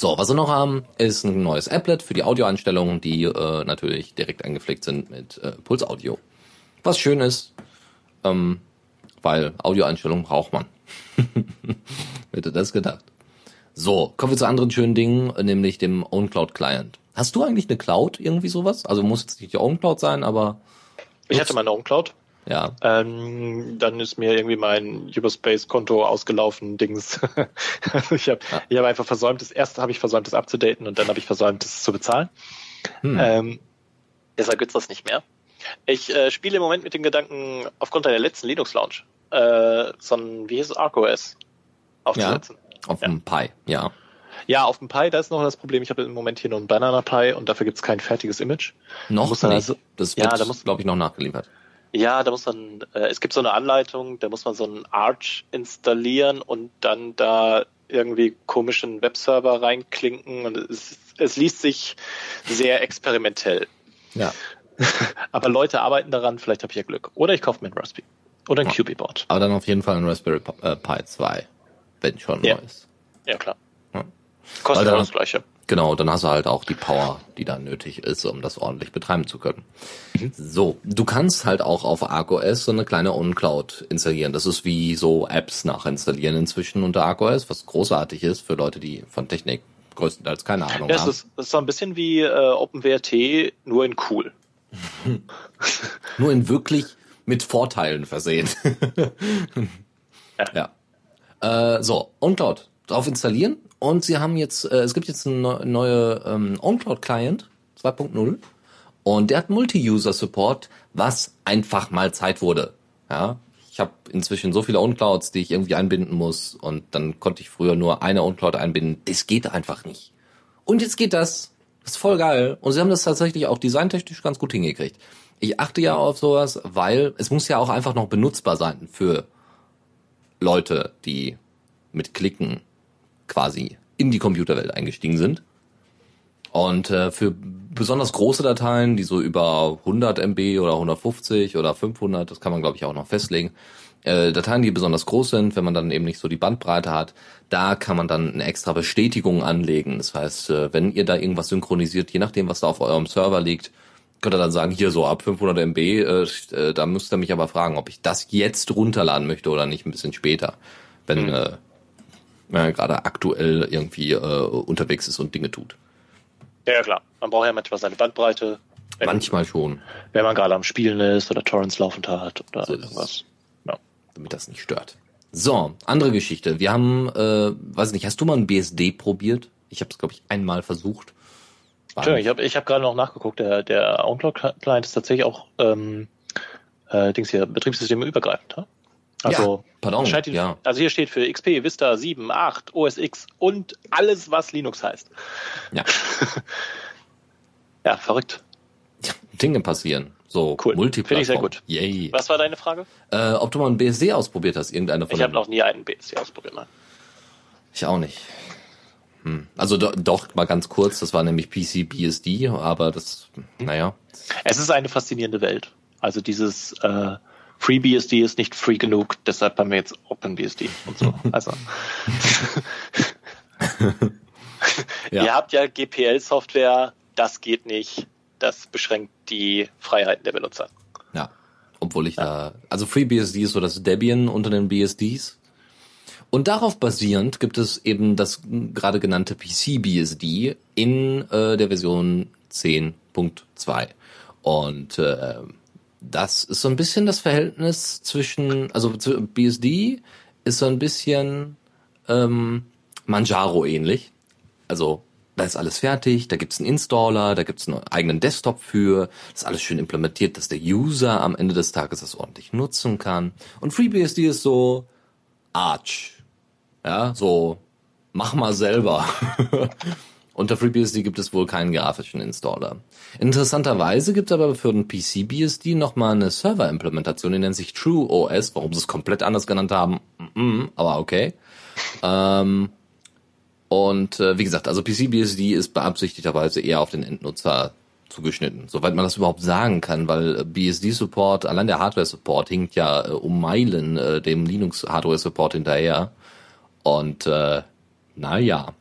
So, was wir noch haben, ist ein neues Applet für die Audioeinstellungen, die äh, natürlich direkt eingepflegt sind mit äh, Puls Audio. Was schön ist, ähm, weil Audioeinstellungen braucht man. Hätte das gedacht. So, kommen wir zu anderen schönen Dingen, nämlich dem OwnCloud Client. Hast du eigentlich eine Cloud, irgendwie sowas? Also muss jetzt nicht die OwnCloud sein, aber... Ich hatte meine OwnCloud. Ja. Ähm, dann ist mir irgendwie mein Uberspace-Konto ausgelaufen, Dings. also ich habe ja. ich hab einfach versäumt, das erste habe ich versäumt, das abzudaten und dann habe ich versäumt, das zu bezahlen. Hm. Ähm, deshalb gibt's das nicht mehr. Ich äh, spiele im Moment mit dem Gedanken, aufgrund der letzten Linux-Launch, äh, so ein, wie hieß es, ArcOS aufzusetzen. Ja, auf dem Pi, ja. Ja, auf dem Pi, da ist noch das Problem, ich habe im Moment hier nur ein Banana Pi und dafür gibt's kein fertiges Image. Noch nicht. Also, das wird, ja, glaube ich, noch nachgeliefert. Ja, da muss man, äh, es gibt so eine Anleitung, da muss man so einen Arch installieren und dann da irgendwie komischen Webserver reinklinken und es, es liest sich sehr experimentell. Ja. Aber Leute arbeiten daran, vielleicht habe ich ja Glück. Oder ich kaufe mir ein Raspberry. Oder ein ja. QB-Board. Aber dann auf jeden Fall ein Raspberry Pi 2, äh, wenn schon ja. neu ist. Ja, klar. Ja. Kostet dann, das gleiche. Genau, dann hast du halt auch die Power, die da nötig ist, um das ordentlich betreiben zu können. Mhm. So, du kannst halt auch auf ArcOS so eine kleine OnCloud installieren. Das ist wie so Apps nachinstallieren inzwischen unter ArcOS, was großartig ist für Leute, die von Technik größtenteils keine Ahnung ja, haben. Das ist, das ist so ein bisschen wie äh, OpenWRT, nur in cool. nur in wirklich mit Vorteilen versehen. ja. ja. Äh, so, OnCloud drauf installieren und sie haben jetzt, äh, es gibt jetzt eine neue ähm, OwnCloud Client 2.0 und der hat Multi-User-Support, was einfach mal Zeit wurde. Ja, ich habe inzwischen so viele OwnClouds, die ich irgendwie einbinden muss und dann konnte ich früher nur eine OwnCloud einbinden. Das geht einfach nicht. Und jetzt geht das. Das ist voll geil. Und sie haben das tatsächlich auch designtechnisch ganz gut hingekriegt. Ich achte ja auf sowas, weil es muss ja auch einfach noch benutzbar sein für Leute, die mit Klicken quasi in die Computerwelt eingestiegen sind. Und äh, für besonders große Dateien, die so über 100 MB oder 150 oder 500, das kann man glaube ich auch noch festlegen, äh, Dateien, die besonders groß sind, wenn man dann eben nicht so die Bandbreite hat, da kann man dann eine extra Bestätigung anlegen. Das heißt, äh, wenn ihr da irgendwas synchronisiert, je nachdem, was da auf eurem Server liegt, könnt ihr dann sagen, hier so ab 500 MB, äh, äh, da müsst ihr mich aber fragen, ob ich das jetzt runterladen möchte oder nicht ein bisschen später, wenn mhm. äh, man gerade aktuell irgendwie äh, unterwegs ist und Dinge tut. Ja, ja, klar. Man braucht ja manchmal seine Bandbreite. Wenn, manchmal schon. Wenn man gerade am Spielen ist oder Torrents laufend hat oder so irgendwas. Ja. Damit das nicht stört. So, andere Geschichte. Wir haben, äh, weiß nicht, hast du mal ein BSD probiert? Ich habe es, glaube ich, einmal versucht. Entschuldigung, ich habe ich hab gerade noch nachgeguckt. Der, der OwnCloud-Client ist tatsächlich auch ähm, äh, Dings hier, Betriebssysteme übergreifend. Also, ja, pardon, scheint, ja. also hier steht für XP, Vista 7, 8, OS X und alles, was Linux heißt. Ja. ja, verrückt. Dinge passieren. So cool. Finde ich sehr gut. Yay. Was war deine Frage? Äh, ob du mal ein BSD ausprobiert hast, irgendeine von Ich habe noch nie einen BSD ausprobiert, nein. Ich auch nicht. Hm. Also do, doch, mal ganz kurz, das war nämlich PC BSD, aber das, naja. Es ist eine faszinierende Welt. Also dieses äh, FreeBSD ist nicht free genug, deshalb haben wir jetzt OpenBSD und so. Also ja. ihr habt ja GPL-Software, das geht nicht das beschränkt die Freiheiten der Benutzer. Ja, obwohl ich ja. da, also FreeBSD ist so das Debian unter den BSDs. Und darauf basierend gibt es eben das gerade genannte PCBSD in äh, der Version 10.2. Und äh, das ist so ein bisschen das Verhältnis zwischen, also BSD ist so ein bisschen ähm, Manjaro ähnlich. Also da ist alles fertig, da gibt's einen Installer, da gibt's einen eigenen Desktop für, das ist alles schön implementiert, dass der User am Ende des Tages das ordentlich nutzen kann. Und FreeBSD ist so Arch. Ja, so mach mal selber. Unter FreeBSD gibt es wohl keinen grafischen Installer. Interessanterweise gibt es aber für den PCBSD nochmal eine Server-Implementation, die nennt sich TrueOS, warum sie es komplett anders genannt haben, aber okay. Ähm, und äh, wie gesagt, also PCBSD ist beabsichtigterweise eher auf den Endnutzer zugeschnitten, soweit man das überhaupt sagen kann, weil äh, BSD-Support, allein der Hardware-Support hinkt ja äh, um Meilen äh, dem Linux-Hardware-Support hinterher. Und äh, naja,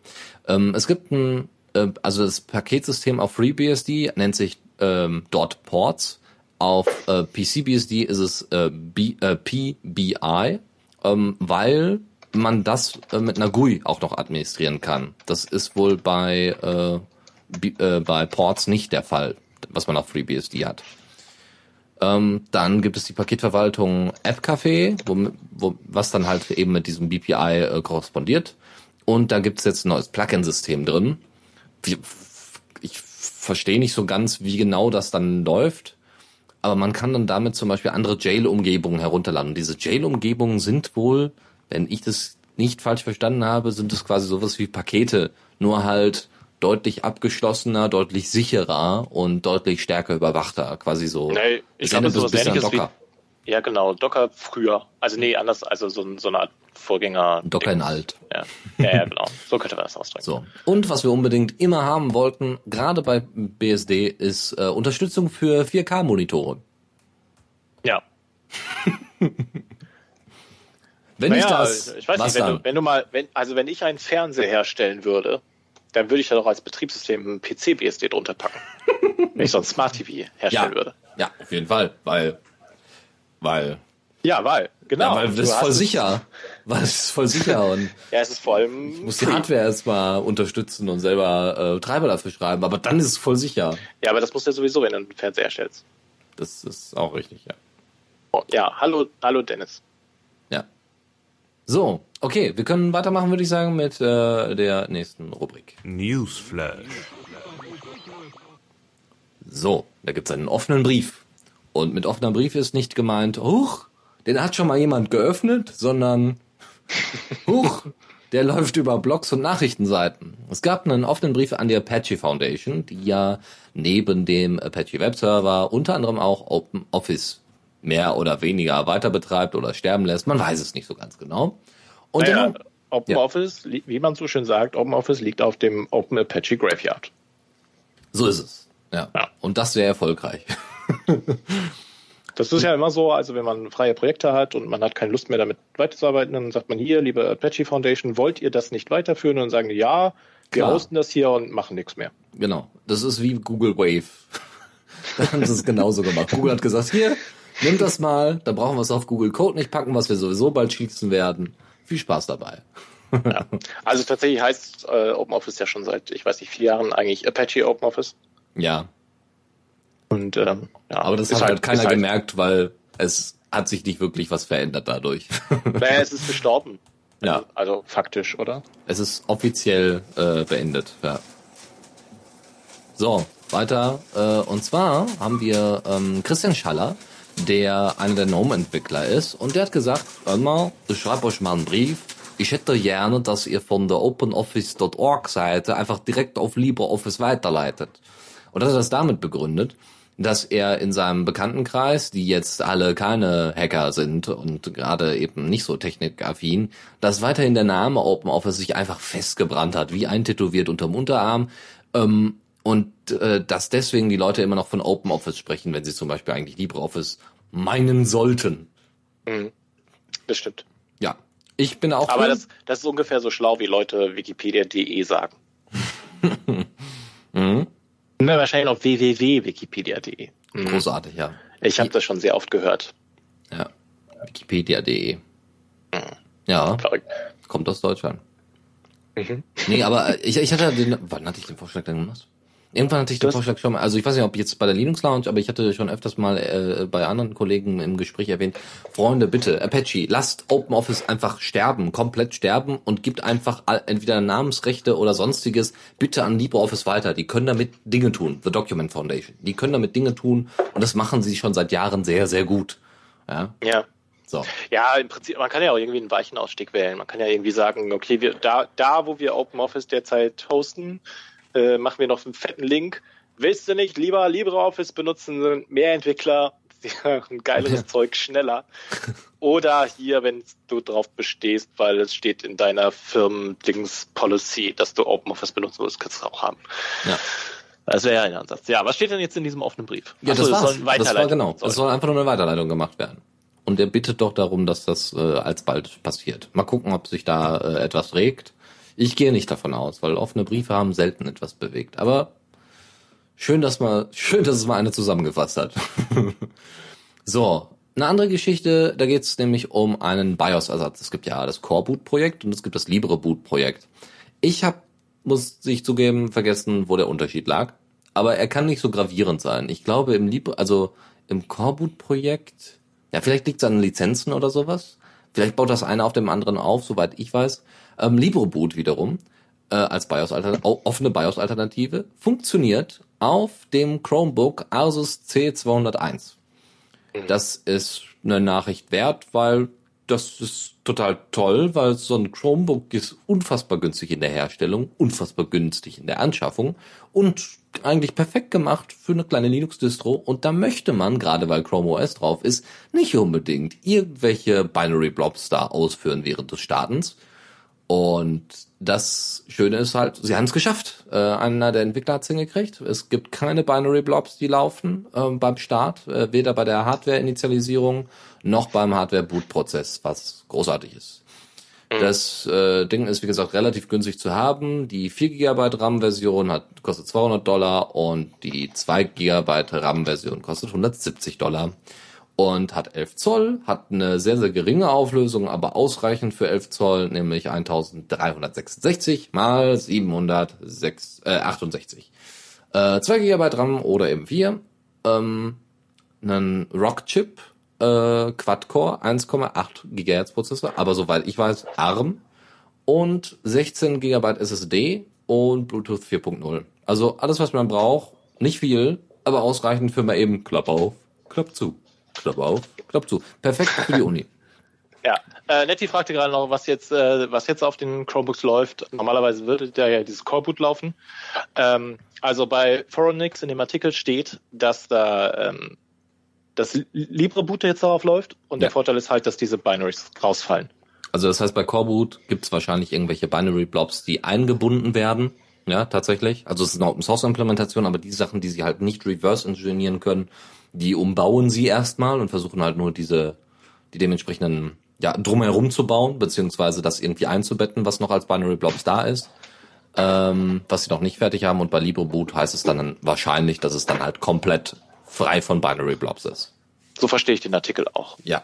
ähm, es gibt ein, äh, also das Paketsystem auf FreeBSD nennt sich ähm, dort Ports. Auf äh, PCBSD ist es äh, B, äh, PBI, ähm, weil man das äh, mit einer GUI auch noch administrieren kann. Das ist wohl bei, äh, äh, bei Ports nicht der Fall, was man auf FreeBSD hat. Ähm, dann gibt es die Paketverwaltung AppCafe, wo, wo, was dann halt eben mit diesem BPI äh, korrespondiert. Und da gibt es jetzt ein neues Plugin-System drin. Ich verstehe nicht so ganz, wie genau das dann läuft. Aber man kann dann damit zum Beispiel andere Jail-Umgebungen herunterladen. Diese Jail-Umgebungen sind wohl wenn ich das nicht falsch verstanden habe, sind es quasi sowas wie Pakete, nur halt deutlich abgeschlossener, deutlich sicherer und deutlich stärker überwachter, quasi so. Nee, ich glaube, so was ähnliches. Wie, ja, genau, Docker früher. Also nee, anders, also so, so eine Art Vorgänger. Docker in alt. Ja. ja, ja, genau. So könnte man das ausdrücken. So. Und was wir unbedingt immer haben wollten, gerade bei BSD, ist äh, Unterstützung für 4K-Monitore. Ja. Wenn naja, ich das, ich weiß nicht, wenn du, wenn du, mal, wenn, also wenn ich einen Fernseher herstellen würde, dann würde ich da doch als Betriebssystem ein PC-BSD drunter packen. wenn ich so ein Smart TV herstellen ja, würde. Ja, auf jeden Fall, weil, weil. Ja, weil, genau. Ja, weil das ist voll sicher. Weil es ist voll sicher und. ja, es ist vor allem. Ich muss die Hardware erstmal unterstützen und selber äh, Treiber dafür schreiben, aber dann ist es voll sicher. Ja, aber das musst du ja sowieso, wenn du einen Fernseher herstellst. Das ist auch richtig, ja. Oh, ja, hallo, hallo Dennis. So, okay, wir können weitermachen, würde ich sagen, mit äh, der nächsten Rubrik. Newsflash. So, da gibt's einen offenen Brief. Und mit offener Brief ist nicht gemeint, huch, den hat schon mal jemand geöffnet, sondern huch, der läuft über Blogs und Nachrichtenseiten. Es gab einen offenen Brief an die Apache Foundation, die ja neben dem Apache Webserver unter anderem auch Open Office mehr oder weniger weiter betreibt oder sterben lässt. Man weiß es nicht so ganz genau. Und Naja, dann- Open Ja. Office, wie man so schön sagt, Open Office liegt auf dem Open Apache Graveyard. so ist es. Ja. Ja. Und das sehr erfolgreich. Das ist ja immer so, also wenn man freie Projekte hat und man hat keine Lust mehr damit weiterzuarbeiten, dann sagt man hier, liebe Apache Foundation, wollt ihr das nicht weiterführen? Und dann sagen die, ja, wir Klar. hosten das hier und machen nichts mehr. Genau. Das ist wie Google Wave. da haben sie es genauso gemacht. Google hat gesagt, hier, nimm das mal, da brauchen wir es auf Google Code nicht packen, was wir sowieso bald schließen werden. Viel Spaß dabei. Ja. Also tatsächlich heißt äh, Open Office ja schon seit, ich weiß nicht, vier Jahren eigentlich Apache Open Office. Ja. Und ähm, ja, Aber das hat halt keiner ist halt- gemerkt, weil es hat sich nicht wirklich was verändert dadurch. Naja, es ist gestorben. ja. Also faktisch, oder? Es ist offiziell äh, beendet. Ja. So, weiter. Äh, und zwar haben wir ähm, Christian Schaller, der einer der GNOME-Entwickler ist. Und der hat gesagt, hör mal, ich schreibe euch mal einen Brief. Ich hätte gerne, dass ihr von der openoffice.org-Seite einfach direkt auf LibreOffice weiterleitet. Und das hat er das damit begründet, dass er in seinem Bekanntenkreis, die jetzt alle keine Hacker sind und gerade eben nicht so technikaffin, dass weiterhin der Name OpenOffice sich einfach festgebrannt hat, wie eintätowiert unterm Unterarm. Ähm, und äh, dass deswegen die Leute immer noch von OpenOffice sprechen, wenn sie zum Beispiel eigentlich LibreOffice meinen sollten. Das stimmt. Ja, ich bin auch. Aber das, das ist ungefähr so schlau, wie Leute Wikipedia.de sagen. Mhm. Na, wahrscheinlich auch www.wikipedia.de. Mhm. großartig, ja. Ich habe das schon sehr oft gehört. Ja. Wikipedia.de. Ja, Verrückt. kommt aus Deutschland. Mhm. Nee, aber äh, ich, ich hatte den, wann hatte ich den Vorschlag denn gemacht? Irgendwann hatte ich den Vorschlag schon mal, also ich weiß nicht, ob jetzt bei der Linux Lounge, aber ich hatte schon öfters mal äh, bei anderen Kollegen im Gespräch erwähnt, Freunde, bitte, Apache, lasst OpenOffice einfach sterben, komplett sterben und gibt einfach entweder Namensrechte oder sonstiges bitte an LibreOffice weiter. Die können damit Dinge tun, The Document Foundation. Die können damit Dinge tun und das machen sie schon seit Jahren sehr, sehr gut. Ja, Ja. so. Ja, im Prinzip, man kann ja auch irgendwie einen weichen Ausstieg wählen. Man kann ja irgendwie sagen, okay, wir, da, da, wo wir OpenOffice derzeit hosten, äh, machen wir noch einen fetten Link. Willst du nicht lieber LibreOffice benutzen, mehr Entwickler, haben geileres Zeug schneller. Oder hier, wenn du drauf bestehst, weil es steht in deiner Firmen-Dings-Policy, dass du OpenOffice benutzen willst, kannst du es auch haben. Ja. Das wäre ja ein Ansatz. Ja, was steht denn jetzt in diesem offenen Brief? Ja, Ach so, das, war's. soll ein das war genau. Es soll einfach nur eine Weiterleitung gemacht werden. Und er bittet doch darum, dass das äh, alsbald passiert. Mal gucken, ob sich da äh, etwas regt. Ich gehe nicht davon aus, weil offene Briefe haben selten etwas bewegt. Aber schön, dass mal, schön, dass es mal eine zusammengefasst hat. so, eine andere Geschichte, da geht es nämlich um einen BIOS-Ersatz. Es gibt ja das Core-Boot-Projekt und es gibt das Libre-Boot-Projekt. Ich habe, muss ich zugeben, vergessen, wo der Unterschied lag. Aber er kann nicht so gravierend sein. Ich glaube, im Libre, also im Core-Boot-Projekt, ja, vielleicht liegt es an Lizenzen oder sowas. Vielleicht baut das eine auf dem anderen auf, soweit ich weiß. Ähm, LibreBoot wiederum, äh, als BIOS -Alternative, offene BIOS-Alternative, funktioniert auf dem Chromebook Asus C201. Das ist eine Nachricht wert, weil das ist total toll, weil so ein Chromebook ist unfassbar günstig in der Herstellung, unfassbar günstig in der Anschaffung und eigentlich perfekt gemacht für eine kleine Linux-Distro. Und da möchte man, gerade weil Chrome OS drauf ist, nicht unbedingt irgendwelche Binary Blobs da ausführen während des Startens. Und das Schöne ist halt, sie haben es geschafft. Äh, einer der Entwickler hat es hingekriegt. Es gibt keine Binary Blobs, die laufen ähm, beim Start, äh, weder bei der Hardware-Initialisierung noch beim Hardware-Boot-Prozess, was großartig ist. Das äh, Ding ist, wie gesagt, relativ günstig zu haben. Die 4 GB RAM-Version hat, kostet 200 Dollar und die 2 GB RAM-Version kostet 170 Dollar und hat 11 Zoll, hat eine sehr, sehr geringe Auflösung, aber ausreichend für 11 Zoll, nämlich 1366 mal 768. Äh, 2 GB RAM oder eben 4. Ähm, einen Rock-Chip äh, Quad-Core, 1,8 GHz Prozessor, aber soweit ich weiß, ARM und 16 GB SSD und Bluetooth 4.0. Also alles, was man braucht, nicht viel, aber ausreichend für mal eben Klapp auf, Klapp zu, Klapp auf, Klapp zu. Perfekt für die Uni. Ja, äh, Nettie fragte gerade noch, was jetzt, äh, was jetzt auf den Chromebooks läuft. Normalerweise würde da ja dieses Core-Boot laufen. Ähm, also bei Foronix in dem Artikel steht, dass da ähm, das LibreBoot jetzt darauf läuft und ja. der Vorteil ist halt, dass diese Binaries rausfallen. Also das heißt, bei Coreboot gibt es wahrscheinlich irgendwelche Binary-Blobs, die eingebunden werden. Ja, tatsächlich. Also es ist eine Open-Source-Implementation, aber die Sachen, die sie halt nicht reverse-engineeren können, die umbauen sie erstmal und versuchen halt nur diese, die dementsprechenden, ja, drumherum zu bauen, beziehungsweise das irgendwie einzubetten, was noch als Binary-Blobs da ist. Ähm, was sie noch nicht fertig haben. Und bei LibreBoot heißt es dann wahrscheinlich, dass es dann halt komplett frei von Binary Blobs ist. So verstehe ich den Artikel auch. Ja.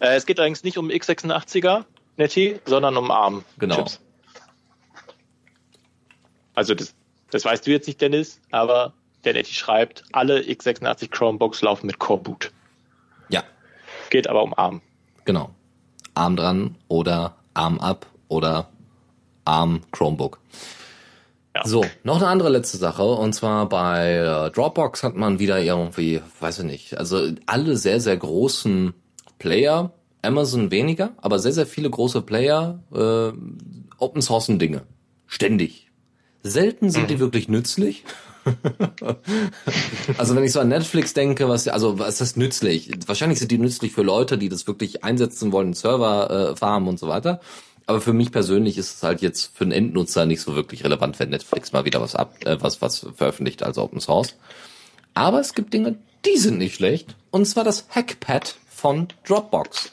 Äh, es geht allerdings nicht um x86er Netty, sondern um ARM. Genau. Chips. Also das, das weißt du jetzt nicht, Dennis, aber der Netty schreibt, alle x86 Chromebooks laufen mit Core Boot. Ja. Geht aber um ARM. Genau. ARM dran oder ARM ab oder ARM Chromebook. Ja. So, noch eine andere letzte Sache und zwar bei äh, Dropbox hat man wieder irgendwie, weiß ich nicht, also alle sehr, sehr großen Player, Amazon weniger, aber sehr, sehr viele große Player äh, Open Sourcen Dinge. Ständig. Selten sind mhm. die wirklich nützlich. also wenn ich so an Netflix denke, was also was ist das nützlich? Wahrscheinlich sind die nützlich für Leute, die das wirklich einsetzen wollen, Server äh, farmen und so weiter. Aber für mich persönlich ist es halt jetzt für einen Endnutzer nicht so wirklich relevant, wenn Netflix mal wieder was ab, äh, was, was veröffentlicht als Open Source. Aber es gibt Dinge, die sind nicht schlecht. Und zwar das Hackpad von Dropbox.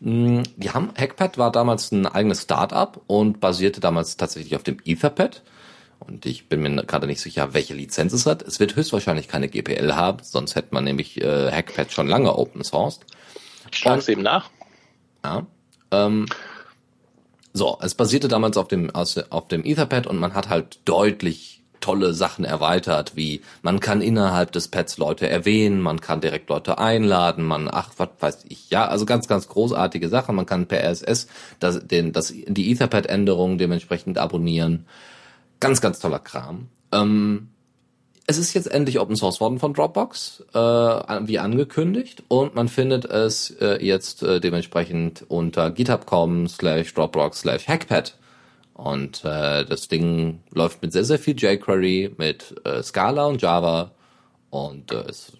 Mm, die haben, Hackpad war damals ein eigenes Startup und basierte damals tatsächlich auf dem Etherpad. Und ich bin mir gerade nicht sicher, welche Lizenz es hat. Es wird höchstwahrscheinlich keine GPL haben, sonst hätte man nämlich äh, Hackpad schon lange open sourced. Ich schlage es eben nach. Ja. Ähm, so, es basierte damals auf dem, auf dem Etherpad und man hat halt deutlich tolle Sachen erweitert, wie man kann innerhalb des Pads Leute erwähnen, man kann direkt Leute einladen, man, ach, was weiß ich, ja, also ganz, ganz großartige Sachen. Man kann per RSS das, den, das, die Etherpad-Änderungen dementsprechend abonnieren. Ganz, ganz toller Kram. Ähm, es ist jetzt endlich Open Source worden von Dropbox, äh, wie angekündigt, und man findet es äh, jetzt äh, dementsprechend unter github.com slash Dropbox slash Hackpad. Und äh, das Ding läuft mit sehr, sehr viel jQuery, mit äh, Scala und Java und äh, ist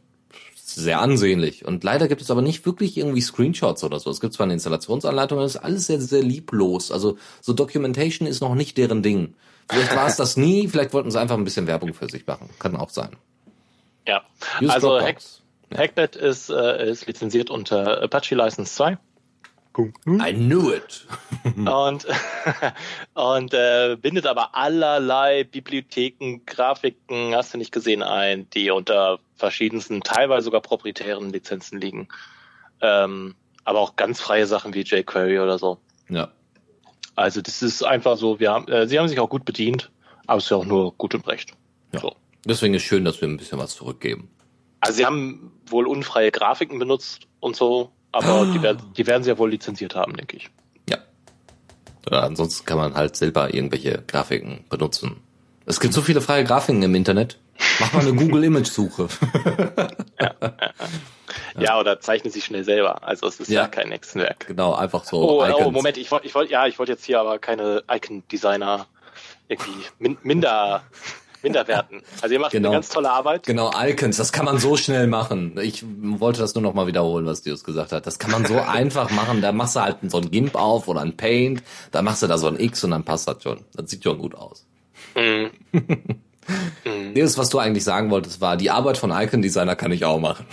sehr ansehnlich. Und leider gibt es aber nicht wirklich irgendwie Screenshots oder so. Es gibt zwar eine Installationsanleitung, aber das ist alles sehr, sehr lieblos. Also so Documentation ist noch nicht deren Ding. Vielleicht war es das nie, vielleicht wollten sie einfach ein bisschen Werbung für sich machen. Kann auch sein. Ja, Use also Hack, Hacknet ist, äh, ist lizenziert unter Apache License 2. I knew it. und und äh, bindet aber allerlei Bibliotheken, Grafiken, hast du nicht gesehen, ein, die unter verschiedensten, teilweise sogar proprietären Lizenzen liegen. Ähm, aber auch ganz freie Sachen wie jQuery oder so. Ja. Also das ist einfach so, wir haben, äh, sie haben sich auch gut bedient, aber es ist ja auch nur gut und recht. Ja. So. Deswegen ist schön, dass wir ein bisschen was zurückgeben. Also sie haben wohl unfreie Grafiken benutzt und so, aber die, werden, die werden sie ja wohl lizenziert haben, denke ich. Ja. Oder ansonsten kann man halt selber irgendwelche Grafiken benutzen. Es gibt so viele freie Grafiken im Internet. Mach mal eine Google Image Suche. ja, ja, ja. oder zeichne sie schnell selber. Also es ist ja, ja kein Hexenwerk. Genau, einfach so. Oh, oh Moment, ich wollte, ich wollte, ja, ich wollte jetzt hier aber keine Icon Designer irgendwie min minder Minderwerten. Also ihr macht genau. eine ganz tolle Arbeit. Genau, Icons, das kann man so schnell machen. Ich wollte das nur noch mal wiederholen, was Dios gesagt hat. Das kann man so einfach machen. Da machst du halt so ein GIMP auf oder ein Paint, da machst du da so ein X und dann passt das schon. Das sieht schon gut aus. Mhm. mhm. Das, was du eigentlich sagen wolltest, war, die Arbeit von Icon Designer kann ich auch machen.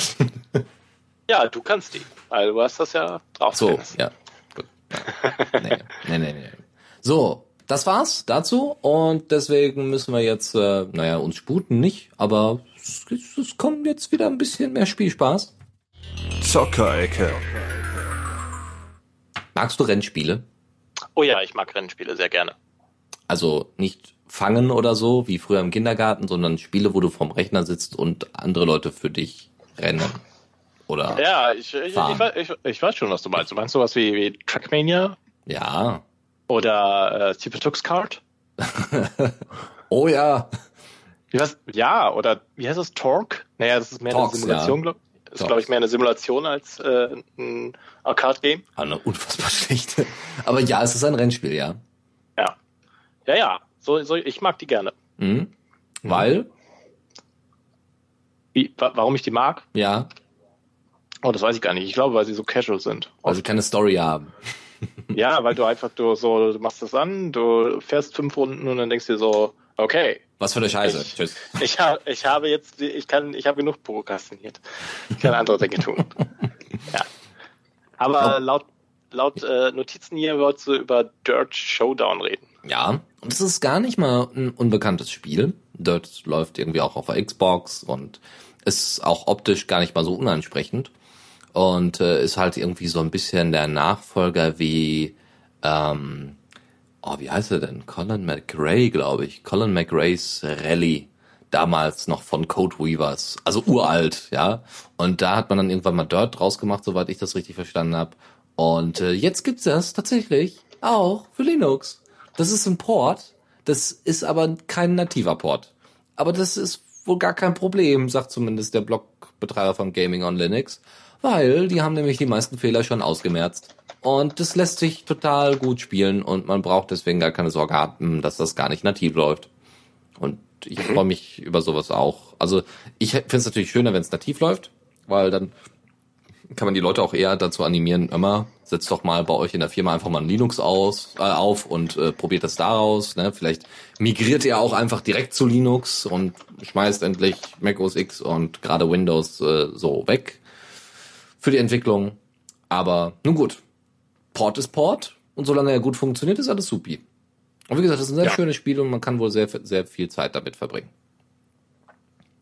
Ja, du kannst die. Also du hast das ja drauf. So, ja. Gut. Nee, nee, nee, nee. So, das war's dazu und deswegen müssen wir jetzt, äh, naja, uns sputen nicht, aber es, es kommt jetzt wieder ein bisschen mehr Spielspaß. Zockerecke. Magst du Rennspiele? Oh ja, ich mag Rennspiele sehr gerne. Also nicht fangen oder so, wie früher im Kindergarten, sondern Spiele, wo du vorm Rechner sitzt und andere Leute für dich rennen. Oder? Ja, ich, ich, ich, ich, weiß schon, was du meinst. Du meinst sowas wie, wie Trackmania Ja. oder äh, Super Tux Kart? Oh ja. Wie heißt, ja, oder wie heißt das? Torque? Naja, das ist mehr Torx, eine Simulation, ja. glaube ich. Ist, Torx. glaube ich, mehr eine Simulation als äh, ein Arcade-Game. Eine unfassbar schlechte. Aber ja, es ist ein Rennspiel, ja. Ja. Ja, ja. So, so, ich mag die gerne. Mhm. Weil, Wie, wa warum ich die mag? ja, Oh, das weiß ich gar nicht. Ich glaube, weil sie so casual sind. weil sie keine Story haben. Ja, weil du einfach du so, du machst das an, du fährst fünf Runden und dann denkst du dir so, okay, Was für eine Scheiße. Ich- Tschüss. ich, ha ich habe jetzt, ich kann, ich habe genug prokrastiniert. Ich kann andere Dinge tun. Ja. Aber laut, laut äh, Notizen hier wolltest du über Dirt Showdown reden. Ja, und es ist gar nicht mal ein unbekanntes Spiel. Dirt läuft irgendwie auch auf der Xbox und ist auch optisch gar nicht mal so unansprechend. Und äh, ist halt irgendwie so ein bisschen der Nachfolger wie, ähm, oh, wie heißt er denn? Colin McRae, glaube ich. Colin McRae's Rally. Damals noch von Code Weavers. Also uralt, ja. Und da hat man dann irgendwann mal Dirt draus gemacht, soweit ich das richtig verstanden habe. Und äh, jetzt gibt's das tatsächlich auch für Linux. Das ist ein Port. Das ist aber kein nativer Port. Aber das ist wohl gar kein Problem, sagt zumindest der Blogbetreiber von Gaming on Linux. Weil die haben nämlich die meisten Fehler schon ausgemerzt. Und das lässt sich total gut spielen und man braucht deswegen gar keine Sorge haben, dass das gar nicht nativ läuft. Und ich freue mich über sowas auch. Also ich finde es natürlich schöner, wenn es nativ läuft, weil dann kann man die Leute auch eher dazu animieren, immer, setzt doch mal bei euch in der Firma einfach mal ein Linux aus, äh, auf und äh, probiert das daraus. Ne? Vielleicht migriert ihr auch einfach direkt zu Linux und schmeißt endlich Mac OS X und gerade Windows äh, so weg für die Entwicklung. Aber nun gut, Port ist Port und solange er gut funktioniert, ist alles supi. Und wie gesagt, das ist ein sehr Ja. schönes Spiel und man kann wohl sehr, sehr viel Zeit damit verbringen.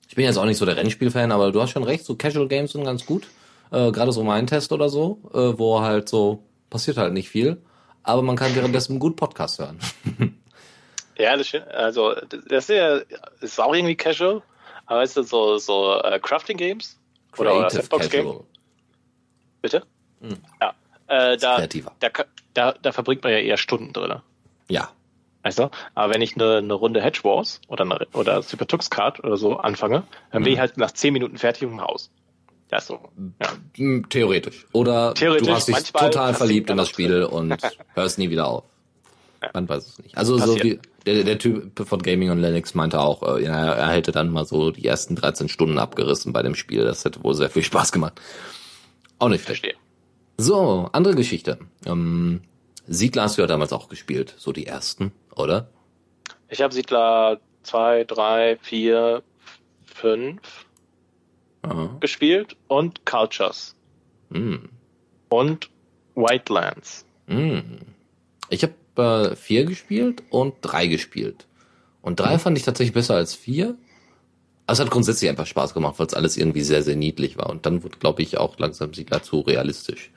Ich bin jetzt auch nicht so der Rennspiel-Fan, aber du hast schon recht, so Casual Games sind ganz gut. Äh, Gerade so mein Test oder so, äh, wo halt so passiert halt nicht viel, aber man kann währenddessen gut Podcast hören. Ja, das stimmt. Also, das ist ja, ist auch irgendwie casual. Aber ist das so, so äh, Crafting Games? Oder, oder Creative Sandbox Game? Bitte? Ja. Äh, da, kreativer. da, da, da verbringt man ja eher Stunden drin. Ja. Weißt du? Aber wenn ich eine, eine Runde Hedge Wars oder, eine, oder Super Tux Card oder so anfange, dann Mhm. bin ich halt nach 10 Minuten fertig im Haus. Das so. Ja. Hm, Theoretisch. Oder Theoretisch, du hast dich total verliebt in das Spiel und hörst nie wieder auf. Man weiß es nicht. Also so Passiert. wie der, der Typ von Gaming und Linux meinte auch, äh, ja, er hätte dann mal so die ersten 13 Stunden abgerissen bei dem Spiel. Das hätte wohl sehr viel Spaß gemacht. Auch nicht schlecht. Verstehe. So, andere Geschichte. Ähm, Siedler hast du ja damals auch gespielt, so die ersten, oder? Ich habe Siedler 2, 3, 4, 5 Ja. gespielt und Cultures Hm. und Whitelands. Hm. Ich habe äh, vier gespielt und drei gespielt. Und drei fand ich tatsächlich besser als vier. Also es hat grundsätzlich einfach Spaß gemacht, weil es alles irgendwie sehr, sehr niedlich war. Und dann wurde, glaube ich, auch langsam Siedler zu realistisch.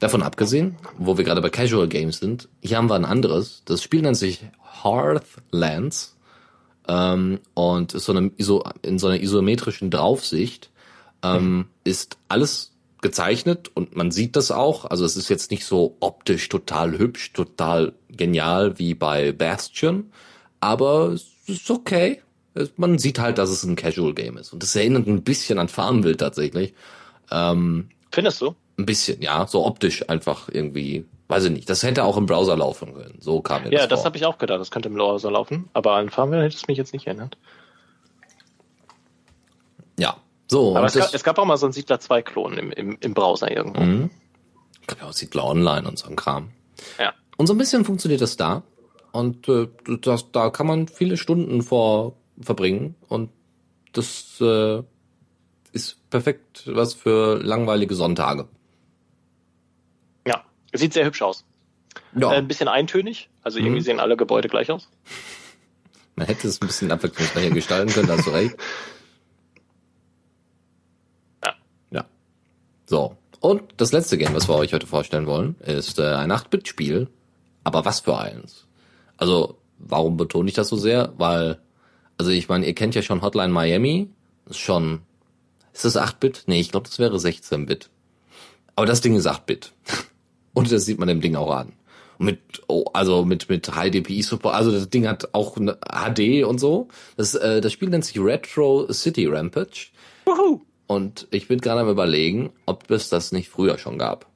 Davon abgesehen, wo wir gerade bei Casual Games sind, hier haben wir ein anderes. Das Spiel nennt sich Hearthlands ähm, und ist so eine, iso, in so einer isometrischen Draufsicht ähm, ist alles gezeichnet und man sieht das auch. Also es ist jetzt nicht so optisch total hübsch, total genial wie bei Bastion, aber es ist okay. Man sieht halt, dass es ein Casual Game ist und es erinnert ein bisschen an Farmville tatsächlich. Ähm, Findest du? ein bisschen, ja, so optisch einfach irgendwie, weiß ich nicht. Das hätte auch im Browser laufen können. So kam mir Ja, das das vor. habe ich auch gedacht. Das könnte im Browser laufen. Aber an Farmville hätte es mich jetzt nicht erinnert. Ja, so. Aber es, das- gab, es gab auch mal so einen Siedler 2 Klon im, im, im Browser irgendwo. Mhm. Ja auch Siedler Online und so ein Kram. Ja. Und so ein bisschen funktioniert das da. Und äh, das, da kann man viele Stunden vor verbringen. Und das äh, ist perfekt was für langweilige Sonntage. Ja. Sieht sehr hübsch aus. Ja, Äh, ein bisschen eintönig. Also irgendwie Mhm. sehen alle Gebäude gleich aus. man hätte es ein bisschen abwechslungsreicher gestalten können, hast du recht. Ja. Ja. So. Und das letzte Game, was wir euch heute vorstellen wollen, ist äh, ein 8-Bit-Spiel. Aber was für eins? Also, warum betone ich das so sehr? Weil, also ich meine, ihr kennt ja schon Hotline Miami. Ist schon Ist das 8-Bit? Nee, ich glaube, das wäre 16-Bit. Aber das Ding ist 8-Bit. Und das sieht man dem Ding auch an. Mit, oh, also mit, mit High DPI Support. Also das Ding hat auch eine HD und so. Das, äh, das Spiel nennt sich Retro City Rampage. Wuhu. Und ich bin gerade am überlegen, ob es das nicht früher schon gab.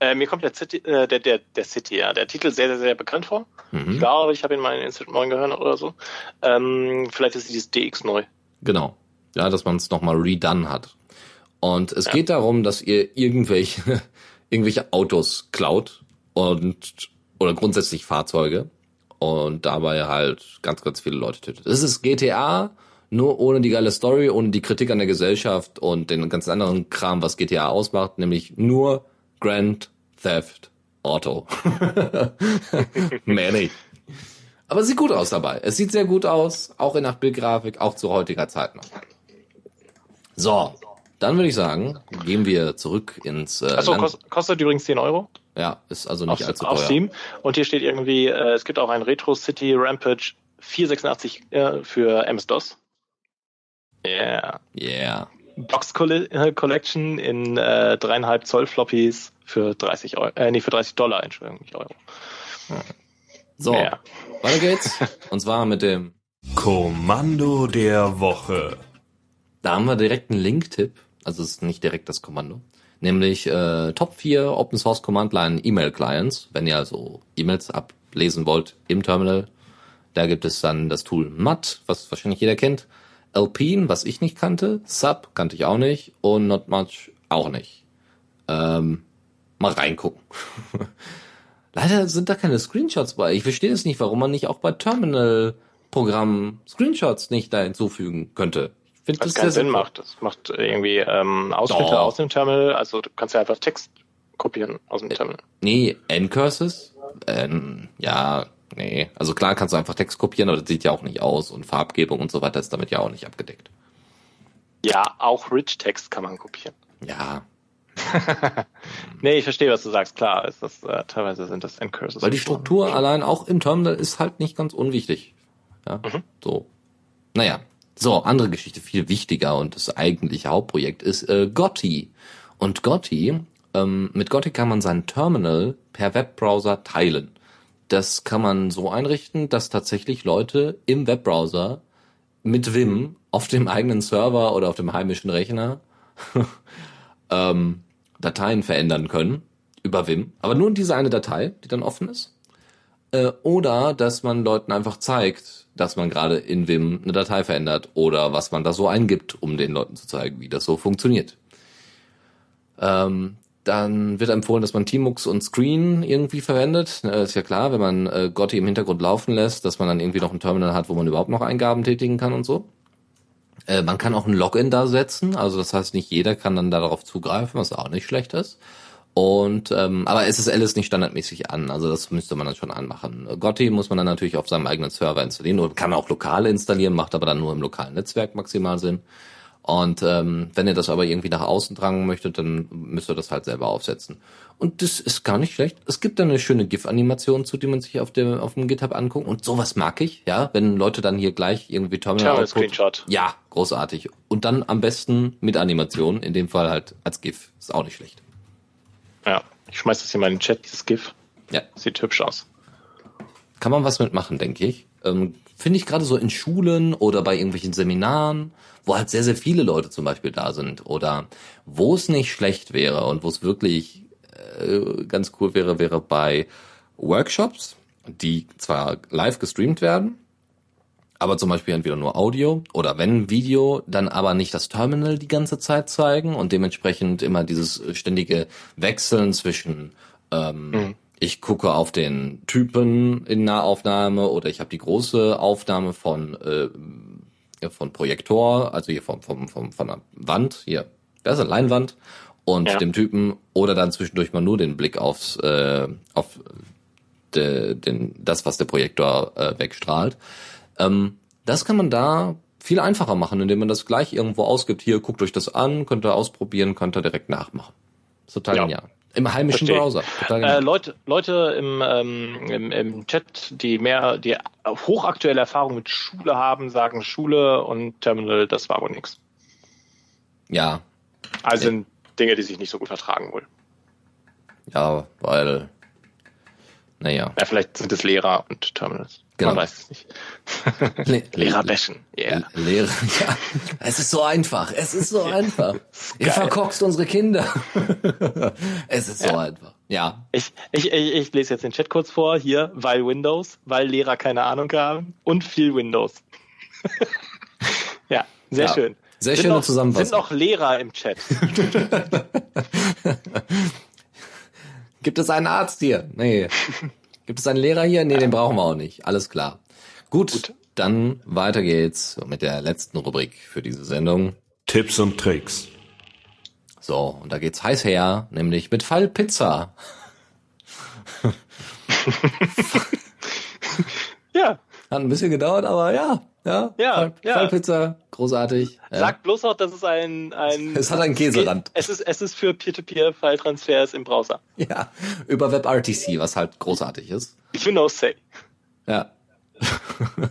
Äh, mir kommt der City, äh, der, der, der City, ja, der Titel sehr, sehr, sehr bekannt vor. Mhm. Ich glaube, ich habe ihn mal in Instant 9 gehört oder so. Ähm, vielleicht ist dieses DX neu. Genau. Ja, dass man es nochmal redone hat. Und es Ja. geht darum, dass ihr irgendwelche, irgendwelche Autos klaut und, oder grundsätzlich Fahrzeuge und dabei halt ganz, ganz viele Leute tötet. Es ist GTA, nur ohne die geile Story, ohne die Kritik an der Gesellschaft und den ganzen anderen Kram, was GTA ausmacht, nämlich nur Grand Theft Auto. Nicht. Aber es sieht gut aus dabei. Es sieht sehr gut aus, auch in 8-Bild-Grafik, auch zu heutiger Zeit noch. So, dann würde ich sagen, gehen wir zurück ins äh, Achso, Land- kost, kostet übrigens 10 Euro Ja, ist also nicht auf, allzu auf teuer. Steam. Und hier steht irgendwie, äh, es gibt auch ein Retro City Rampage 486 äh, für MS-DOS. Yeah. Yeah. Box äh, Collection in äh, dreieinhalb Zoll Floppies für 30 Euro, äh, nee, für 30 Dollar, Entschuldigung, nicht Euro. So, Ja. weiter geht's. Und zwar mit dem, Kommando der Woche. da haben wir direkt einen Link-Tipp. Also es ist nicht direkt das Kommando. Nämlich äh, Top 4 Open Source Command Line E-Mail Clients. Wenn ihr also E-Mails ablesen wollt im Terminal, da gibt es dann das Tool MUT, was wahrscheinlich jeder kennt. Alpine, was ich nicht kannte. Sub kannte ich auch nicht. Und Not Much auch nicht. Ähm, mal reingucken. Leider sind da keine Screenshots bei. Ich verstehe es nicht, warum man nicht auch bei Terminal-Programmen Screenshots nicht da hinzufügen könnte. Ich finde das keinen Sinn sinnvoll. macht. Das macht irgendwie ähm, Ausschnitte Doch. aus dem Terminal. Also du kannst ja einfach Text kopieren aus dem Terminal. Nee, N-Curses? Ähm, ja, nee. Also klar kannst du einfach Text kopieren, aber das sieht ja auch nicht aus und Farbgebung und so weiter ist damit ja auch nicht abgedeckt. Ja, auch Rich Text kann man kopieren. Ja, Nee, ich verstehe, was du sagst. Klar, ist das, äh, teilweise sind das Endcurses. weil die Struktur allein auch im Terminal ist halt nicht ganz unwichtig. Ja, Mhm. so. Naja, so, andere Geschichte, viel wichtiger und das eigentliche Hauptprojekt ist äh, Gotti. Und Gotti, ähm, mit Gotti kann man sein Terminal per Webbrowser teilen. Das kann man so einrichten, dass tatsächlich Leute im Webbrowser mit Vim auf dem eigenen Server oder auf dem heimischen Rechner ähm, Dateien verändern können über Vim, aber nur diese eine Datei, die dann offen ist. Äh, oder dass man Leuten einfach zeigt, dass man gerade in Vim eine Datei verändert oder was man da so eingibt, um den Leuten zu zeigen, wie das so funktioniert. Ähm, dann wird empfohlen, dass man Tmux und Screen irgendwie verwendet. Äh, ist ja klar, wenn man äh, Gotti im Hintergrund laufen lässt, dass man dann irgendwie noch ein Terminal hat, wo man überhaupt noch Eingaben tätigen kann und so. Äh, man kann auch ein Login da setzen, also das heißt, nicht jeder kann dann darauf zugreifen, was auch nicht schlecht ist. Und ähm, aber SSL ist nicht standardmäßig an, also das müsste man dann schon anmachen. Gotti muss man dann natürlich auf seinem eigenen Server installieren oder kann auch lokal installieren, macht aber dann nur im lokalen Netzwerk maximal Sinn. Und ähm, wenn ihr das aber irgendwie nach außen tragen möchtet, dann müsst ihr das halt selber aufsetzen. Und das ist gar nicht schlecht. Es gibt da eine schöne GIF-Animation zu, die man sich auf dem auf dem GitHub anguckt. Und sowas mag ich, ja, wenn Leute dann hier gleich irgendwie Terminal, Terminal Output- Screenshot. Ja, großartig. Und dann am besten mit Animation, in dem Fall halt als GIF. Ist auch nicht schlecht. Ja, ich schmeiß das hier mal in den Chat, dieses GIF. Ja. Sieht hübsch aus. kann man was mitmachen, denke ich. Ähm, Finde ich gerade so in Schulen oder bei irgendwelchen Seminaren, wo halt sehr, sehr viele Leute zum Beispiel da sind oder wo es nicht schlecht wäre und wo es wirklich äh, ganz cool wäre, wäre bei Workshops, die zwar live gestreamt werden, aber zum Beispiel entweder nur Audio oder wenn Video, dann aber nicht das Terminal die ganze Zeit zeigen und dementsprechend immer dieses ständige Wechseln zwischen ähm, ich gucke auf den Typen in Nahaufnahme oder ich habe die große Aufnahme von äh, von Projektor, also hier vom, vom, vom von der Wand, hier, das ist eine Leinwand und Ja. dem Typen oder dann zwischendurch mal nur den Blick aufs äh, auf de, den, das, was der Projektor äh, wegstrahlt. Ähm, das kann man da viel einfacher machen, indem man das gleich irgendwo ausgibt. Hier, guckt euch das an, könnt ihr ausprobieren, könnt ihr direkt nachmachen. Ist total Ja. genial. Im heimischen Verstehe. Browser. Äh, genial. Leute, Leute im, ähm, im, im Chat, die mehr, die hochaktuelle Erfahrung mit Schule haben, sagen Schule und Terminal, das war wohl nix. Ja, Also sind Dinge, die sich nicht so gut vertragen wohl. ja, weil, naja, Ja, vielleicht sind es Lehrer und Terminals. Genau. Man weiß es nicht. Le Lehrer bashen. Yeah. Lehrer, ja. Es ist so einfach. Es ist so einfach. Ihr Geil. verkorkst unsere Kinder. es ist so Ja. einfach. Ja. Ich, ich, ich, ich lese jetzt den Chat kurz vor. Hier, weil Windows, weil Lehrer keine Ahnung haben und viel Windows. ja, sehr Ja. schön. Sehr Sind schöne noch, Zusammenfassung. Sind noch Lehrer im Chat. Gibt es einen Arzt hier? Nee. Gibt es einen Lehrer hier? Nee, den brauchen wir auch nicht. Alles klar. Gut, Gut. dann weiter geht's mit der letzten Rubrik für diese Sendung. Tipps und Tricks. So, und da geht's heiß her, nämlich mit Fall Pizza. Ja, Hat ein bisschen gedauert, aber ja, ja. Ja, Fall, ja. Fallpizza, großartig. Ja. sag bloß auch, dass es ein, ein Es hat einen Käserand. Es ist, es ist für Peer-to-Peer-File-Transfers im Browser. Ja, über WebRTC, was halt großartig ist. You know say. Ja.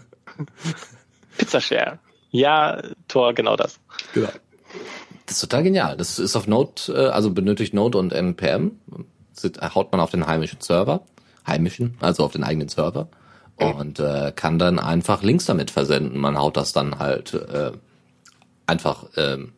Pizzashare. Ja, Tor, genau das. Genau. Das ist total genial. Das ist auf Node, äh, also benötigt Node und NPM. Sit- Haut man auf den heimischen Server. Heimischen, also auf den eigenen Server. Und äh, kann dann einfach Links damit versenden. Man haut das dann halt äh, einfach, ähm,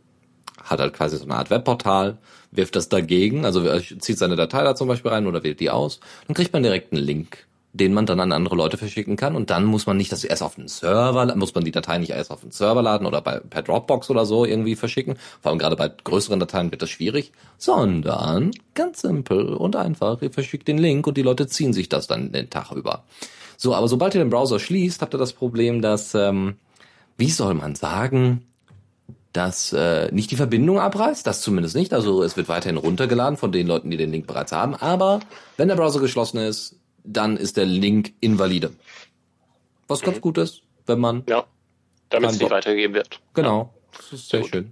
hat halt quasi so eine Art Webportal, wirft das dagegen, also äh, zieht seine Datei da zum Beispiel rein oder wählt die aus. Dann kriegt man direkt einen Link, den man dann an andere Leute verschicken kann. Und dann muss man nicht das erst auf den Server, muss man die Datei nicht erst auf den Server laden oder bei, per Dropbox oder so irgendwie verschicken. Vor allem gerade bei größeren Dateien wird das schwierig. Sondern ganz simpel und einfach. Ihr verschickt den Link und die Leute ziehen sich das dann den Tag über. So, aber sobald ihr den Browser schließt, habt ihr das Problem, dass, ähm, wie soll man sagen, dass äh, nicht die Verbindung abreißt, das zumindest nicht. Also es wird weiterhin runtergeladen von den Leuten, die den Link bereits haben. Aber wenn der Browser geschlossen ist, dann ist der Link invalide. Was ganz gut ist, wenn man Ja. Damit es nicht weitergegeben wird. genau, das ist sehr Gut. schön.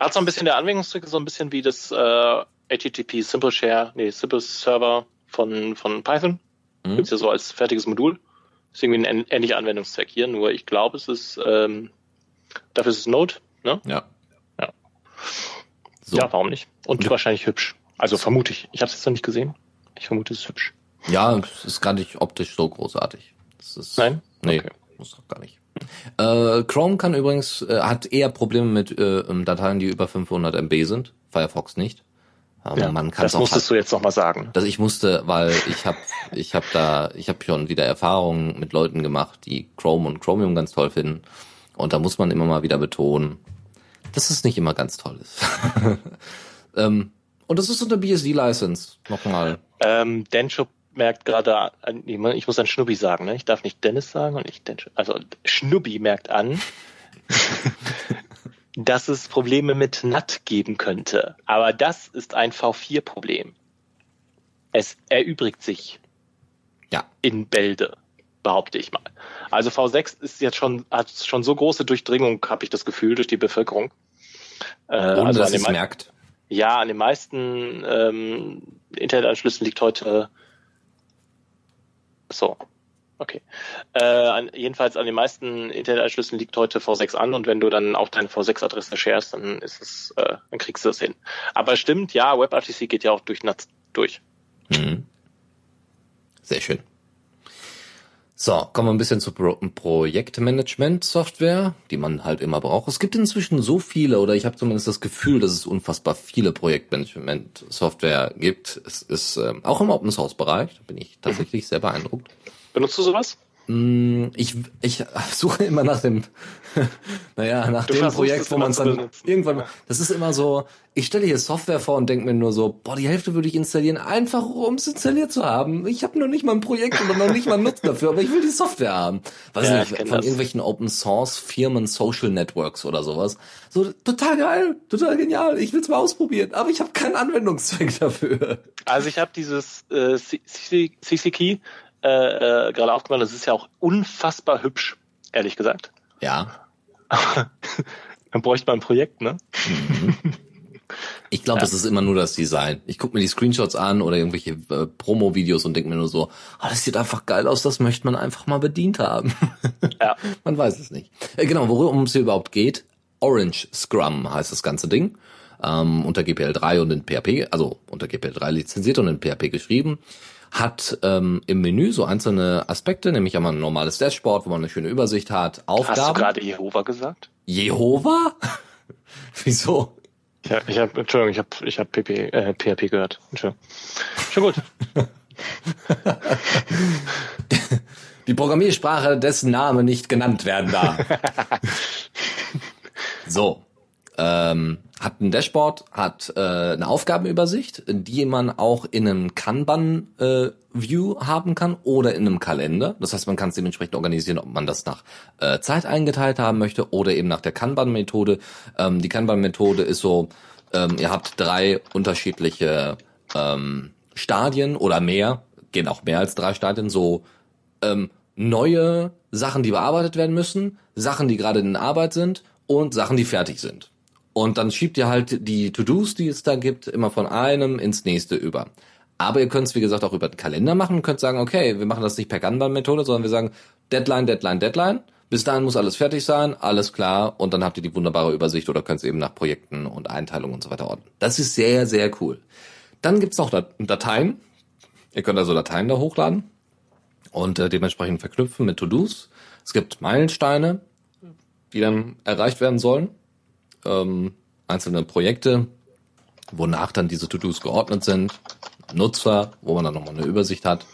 Hat so ein bisschen der Anwendungszweck, so ein bisschen wie das äh, HTTP Simple Share, nee, Simple Server von, von Python. Mhm. Gibt's ja so als fertiges Modul. Ist irgendwie ein ähn- ähnlicher Anwendungszweck hier, nur ich glaube, es ist, ähm, dafür ist es Node, ne? Ja. Ja. So. Ja, warum nicht? Und wahrscheinlich hübsch. Also vermute ich. Ich habe es jetzt noch nicht gesehen. Ich vermute, es ist hübsch. Ja, es ist gar nicht optisch so großartig. Ist, Nein? Nee, Okay. muss doch gar nicht. Äh, Chrome kann übrigens, äh, hat eher Probleme mit äh, ähm, Dateien, die über 500 MB sind. Firefox nicht. Aber man kann das auch musstest du jetzt noch mal sagen. dass ich musste, weil ich habe ich habe da ich habe schon wieder Erfahrungen mit Leuten gemacht, die Chrome und Chromium ganz toll finden und da muss man immer mal wieder betonen, dass es nicht immer ganz toll ist. ähm, und das ist so eine BSD License nochmal. Ähm, Dencho merkt gerade, an- ich muss an Schnubbi sagen, ne? Ich darf nicht Dennis sagen und nicht Dencho. Also Schnubbi merkt an, dass es Probleme mit NAT geben könnte. Aber das ist ein V4-Problem. Es erübrigt sich Ja, in Bälde, behaupte ich mal. Also V6 ist jetzt schon, hat schon so große Durchdringung, habe ich das Gefühl, durch die Bevölkerung. Äh, ohne also dass es merkt. ja, an den meisten ähm, Internetanschlüssen liegt heute so. Okay. Äh, an, jedenfalls an den meisten Internetanschlüssen liegt heute V6 an und wenn du dann auch deine V6-Adresse sharest, dann ist es, äh, dann kriegst du es hin. Aber stimmt, ja, WebRTC geht ja auch durch NATS durch. Mhm. Sehr schön. So, kommen wir ein bisschen zu Pro Projektmanagement-Software, die man halt immer braucht. Es gibt inzwischen so viele, oder ich habe zumindest das Gefühl, dass es unfassbar viele Projektmanagement-Software gibt. Es ist ähm, auch im Open-Source-Bereich, da bin ich tatsächlich sehr beeindruckt. Benutzt du sowas? Mm, Ich, ich suche immer nach dem, naja, nach Du dem Projekt, wo man es dann benutzen. irgendwann, das ist immer so, ich stelle hier Software vor und denke mir nur so, boah, die Hälfte würde ich installieren, einfach um es installiert zu haben. Ich habe noch nicht mal ein Projekt und noch nicht mal einen Nutzen dafür, aber ich will die Software haben. Weiß Ja, nicht, von das. irgendwelchen Open Source Firmen, Social Networks oder sowas. So, total geil, total genial, ich will es mal ausprobieren, aber ich habe keinen Anwendungszweck dafür. Also ich habe dieses äh, CC-Key äh, äh, gerade aufgemacht. Das ist ja auch unfassbar hübsch, ehrlich gesagt. Ja, Dann bräuchte man ein Projekt, ne? Ich glaube, das ist immer nur das Design. Ich gucke mir die Screenshots an oder irgendwelche äh, Promo-Videos und denke mir nur so, ah, das sieht einfach geil aus, das möchte man einfach mal bedient haben. Ja. man weiß es nicht. Äh, genau, worum es hier überhaupt geht. Orange Scrum heißt das ganze Ding. Ähm, unter GPL 3 und in PHP, also unter GPL 3 lizenziert und in PHP geschrieben hat ähm, im Menü so einzelne Aspekte, nämlich einmal ein normales Dashboard, wo man eine schöne Übersicht hat, Aufgaben. Hast du gerade Jehova gesagt? Jehova? Wieso? Ja, ich habe, Entschuldigung, ich habe, ich habe PP, äh, PHP gehört. Entschuldigung. Schon gut. Die Programmiersprache, dessen Name nicht genannt werden darf. so, ähm, hat ein Dashboard, hat äh, eine Aufgabenübersicht, die man auch in einem Kanban-View äh, haben kann oder in einem Kalender. Das heißt, man kann es dementsprechend organisieren, ob man das nach äh, Zeit eingeteilt haben möchte oder eben nach der Kanban-Methode. Ähm, die Kanban-Methode ist so, ähm, ihr habt drei unterschiedliche ähm, Stadien oder mehr, gehen auch mehr als drei Stadien, so ähm, neue Sachen, die bearbeitet werden müssen, Sachen, die gerade in Arbeit sind und Sachen, die fertig sind. Und dann schiebt ihr halt die To-Dos, die es da gibt, immer von einem ins nächste über. Aber ihr könnt es, wie gesagt, auch über den Kalender machen und könnt sagen, okay, wir machen das nicht per Kanban-Methode, sondern wir sagen Deadline, Deadline, Deadline. Bis dahin muss alles fertig sein, alles klar. Und dann habt ihr die wunderbare Übersicht oder könnt es eben nach Projekten und Einteilungen und so weiter ordnen. Das ist sehr, sehr cool. Dann gibt's noch Dateien. Ihr könnt also Dateien da hochladen und äh, dementsprechend verknüpfen mit To-Dos. Es gibt Meilensteine, die dann erreicht werden sollen ähm, einzelne Projekte, wonach dann diese To-Dos geordnet sind, Nutzer, wo man dann nochmal eine Übersicht hat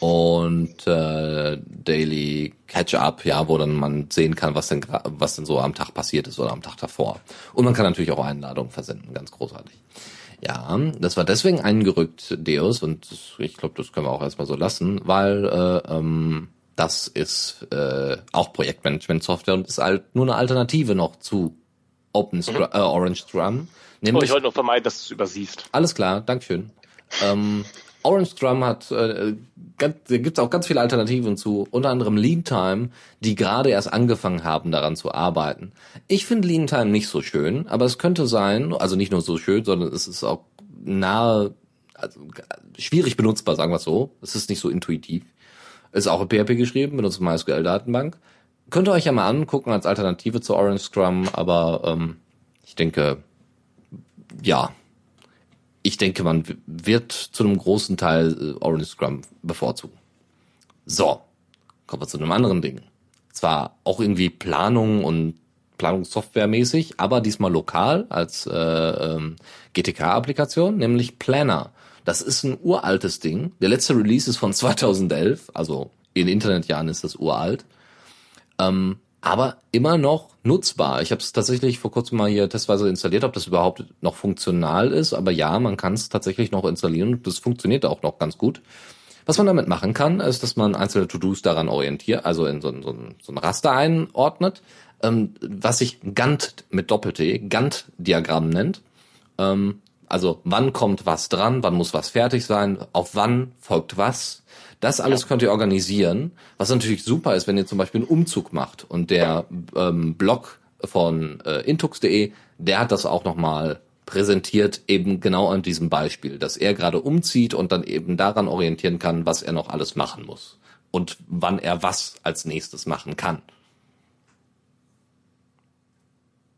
und äh, Daily Catch-up, ja, wo dann man sehen kann, was denn was denn so am Tag passiert ist oder am Tag davor. Und man kann natürlich auch Einladungen versenden, ganz großartig. Ja, das war deswegen eingerückt, Deus, und ich glaube, das können wir auch erstmal so lassen, weil äh, ähm, das ist äh, auch Projektmanagement-Software und ist halt nur eine Alternative noch zu Open mhm. äh, Orange Scrum. Nämlich, oh, ich wollte noch vermeiden, dass du es übersiehst. Alles klar, Dankeschön. ähm, Orange Scrum hat, äh, ganz, da gibt es auch ganz viele Alternativen zu, unter anderem Lean Time, die gerade erst angefangen haben, daran zu arbeiten. Ich finde Lean Time nicht so schön, aber es könnte sein, also nicht nur so schön, sondern es ist auch nahe, also schwierig benutzbar, sagen wir es so. Es ist nicht so intuitiv. Ist auch in PHP geschrieben, benutzt MySQL-Datenbank könnt ihr euch ja mal angucken als Alternative zu Orange Scrum, aber ähm, ich denke, ja, ich denke, man wird zu einem großen Teil äh, Orange Scrum bevorzugen. So, kommen wir zu einem anderen Ding. Zwar auch irgendwie Planung und Planungssoftware-mäßig, aber diesmal lokal als äh, ähm, GTK-Applikation, nämlich Planner. Das ist ein uraltes Ding. Der letzte Release ist von 2011, also in Internetjahren ist das uralt. Ähm, aber immer noch nutzbar. Ich habe es tatsächlich vor kurzem mal hier testweise installiert, ob das überhaupt noch funktional ist. Aber ja, man kann es tatsächlich noch installieren und das funktioniert auch noch ganz gut. Was man damit machen kann, ist, dass man einzelne To-Dos daran orientiert, also in so ein, so so ein Raster einordnet, ähm, was sich Gantt mit Doppel-T, Gantt-Diagramm nennt. Ähm, also wann kommt was dran, wann muss was fertig sein, auf wann folgt was das alles könnt ihr organisieren. Was natürlich super ist, wenn ihr zum Beispiel einen Umzug macht und der ähm, Blog von äh, intux.de, der hat das auch nochmal präsentiert, eben genau an diesem Beispiel, dass er gerade umzieht und dann eben daran orientieren kann, was er noch alles machen muss und wann er was als nächstes machen kann.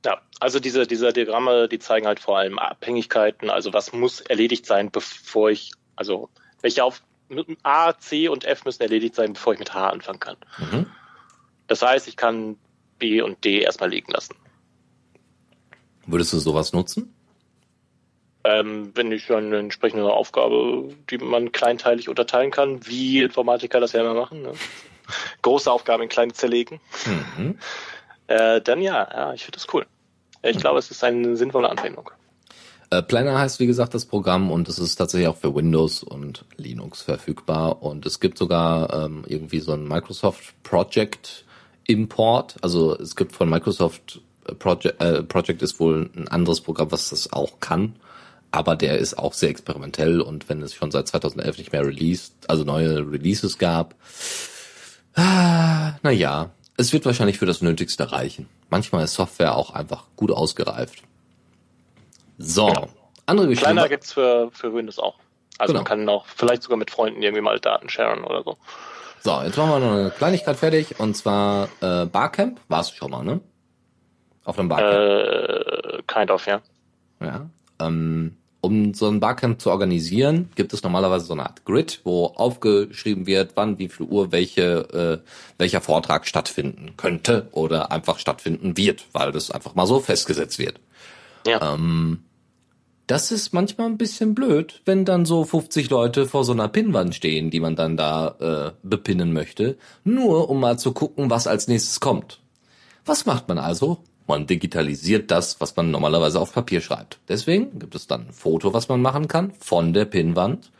Ja, also diese, diese Diagramme, die zeigen halt vor allem Abhängigkeiten, also was muss erledigt sein, bevor ich, also welche auf, A, C und F müssen erledigt sein, bevor ich mit H anfangen kann. Mhm. Das heißt, ich kann B und D erstmal liegen lassen. Würdest du sowas nutzen? Ähm, wenn ich eine entsprechende Aufgabe, die man kleinteilig unterteilen kann, wie Informatiker das ja immer machen, ne? große Aufgaben in kleine zerlegen, mhm. äh, dann ja, ja, ich finde das cool. Ich mhm. glaube, es ist eine sinnvolle Anwendung. Äh, Planner heißt, wie gesagt, das Programm und es ist tatsächlich auch für Windows und Linux verfügbar und es gibt sogar ähm, irgendwie so ein Microsoft Project Import. Also es gibt von Microsoft äh, Project, äh, Project ist wohl ein anderes Programm, was das auch kann. Aber der ist auch sehr experimentell und wenn es schon seit 2011 nicht mehr released, also neue Releases gab, ah, na ja, es wird wahrscheinlich für das Nötigste reichen. Manchmal ist Software auch einfach gut ausgereift. So, genau. andere Geschichte. Kleiner gibt's für, für Windows auch. Also genau. man kann auch vielleicht sogar mit Freunden irgendwie mal Daten sharen oder so. So, jetzt machen wir noch eine Kleinigkeit fertig und zwar äh, Barcamp, war's schon mal, ne? Auf einem Barcamp. Äh, kind of, ja. Ja. Ähm, um so ein Barcamp zu organisieren, gibt es normalerweise so eine Art Grid, wo aufgeschrieben wird, wann, wie viel Uhr welche, äh, welcher Vortrag stattfinden könnte oder einfach stattfinden wird, weil das einfach mal so festgesetzt wird. Ja. Ähm, das ist manchmal ein bisschen blöd, wenn dann so 50 Leute vor so einer Pinnwand stehen, die man dann da äh, bepinnen möchte, nur um mal zu gucken, was als nächstes kommt. Was macht man also? Man digitalisiert das, was man normalerweise auf Papier schreibt. Deswegen gibt es dann ein Foto, was man machen kann von der Pinnwand.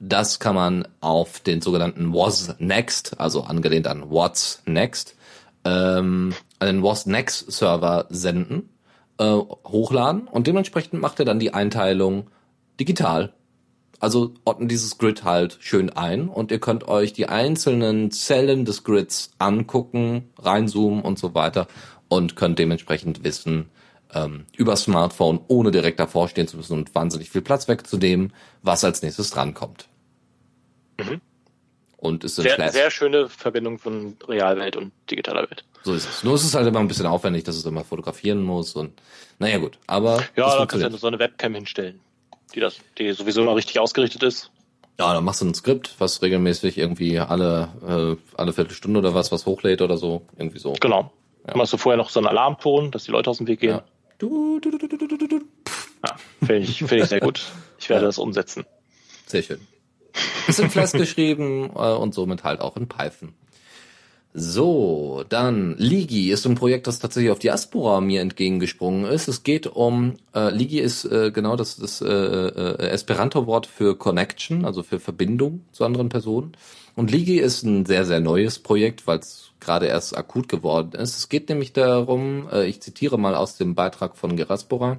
Das kann man auf den sogenannten Was Next, also angelehnt an What's Next, ähm, an den Was Next Server senden, äh, hochladen und dementsprechend macht er dann die Einteilung digital. Also ordnet dieses Grid halt schön ein und ihr könnt euch die einzelnen Zellen des Grids angucken, reinzoomen und so weiter und könnt dementsprechend wissen, ähm, über Smartphone, ohne direkt davor stehen zu müssen und wahnsinnig viel Platz wegzunehmen, was als nächstes drankommt. Mhm. Und ist in Sehr, Flash. sehr schöne Verbindung von Realwelt und digitaler Welt. So ist es. Nur ist es halt immer ein bisschen aufwendig, dass es immer fotografieren muss und naja gut, aber Ja, da kannst du ja so eine Webcam hinstellen, die das, die sowieso noch richtig ausgerichtet ist. Ja, dann machst du ein Skript, was regelmäßig irgendwie alle äh, alle Viertelstunde oder was was hochlädt oder so, irgendwie so. Genau. Ja. Machst du vorher noch so einen Alarmton, dass die Leute aus dem Weg gehen. Ja. Du, du, du, du, du, du, du, du. Ja, finde ich, finde ich sehr gut. Ich werde das umsetzen. Sehr schön. Ist in Flash geschrieben äh, und somit halt auch in Python. So, dann Ligi ist ein Projekt, das tatsächlich auf Diaspora mir entgegengesprungen ist. Es geht um, äh, Ligi ist äh, genau das, das äh, äh, Esperanto-Wort für Connection, also für Verbindung zu anderen Personen. Und Ligi ist ein sehr, sehr neues Projekt, weil es gerade erst akut geworden ist. Es geht nämlich darum, äh, ich zitiere mal aus dem Beitrag von Geraspora,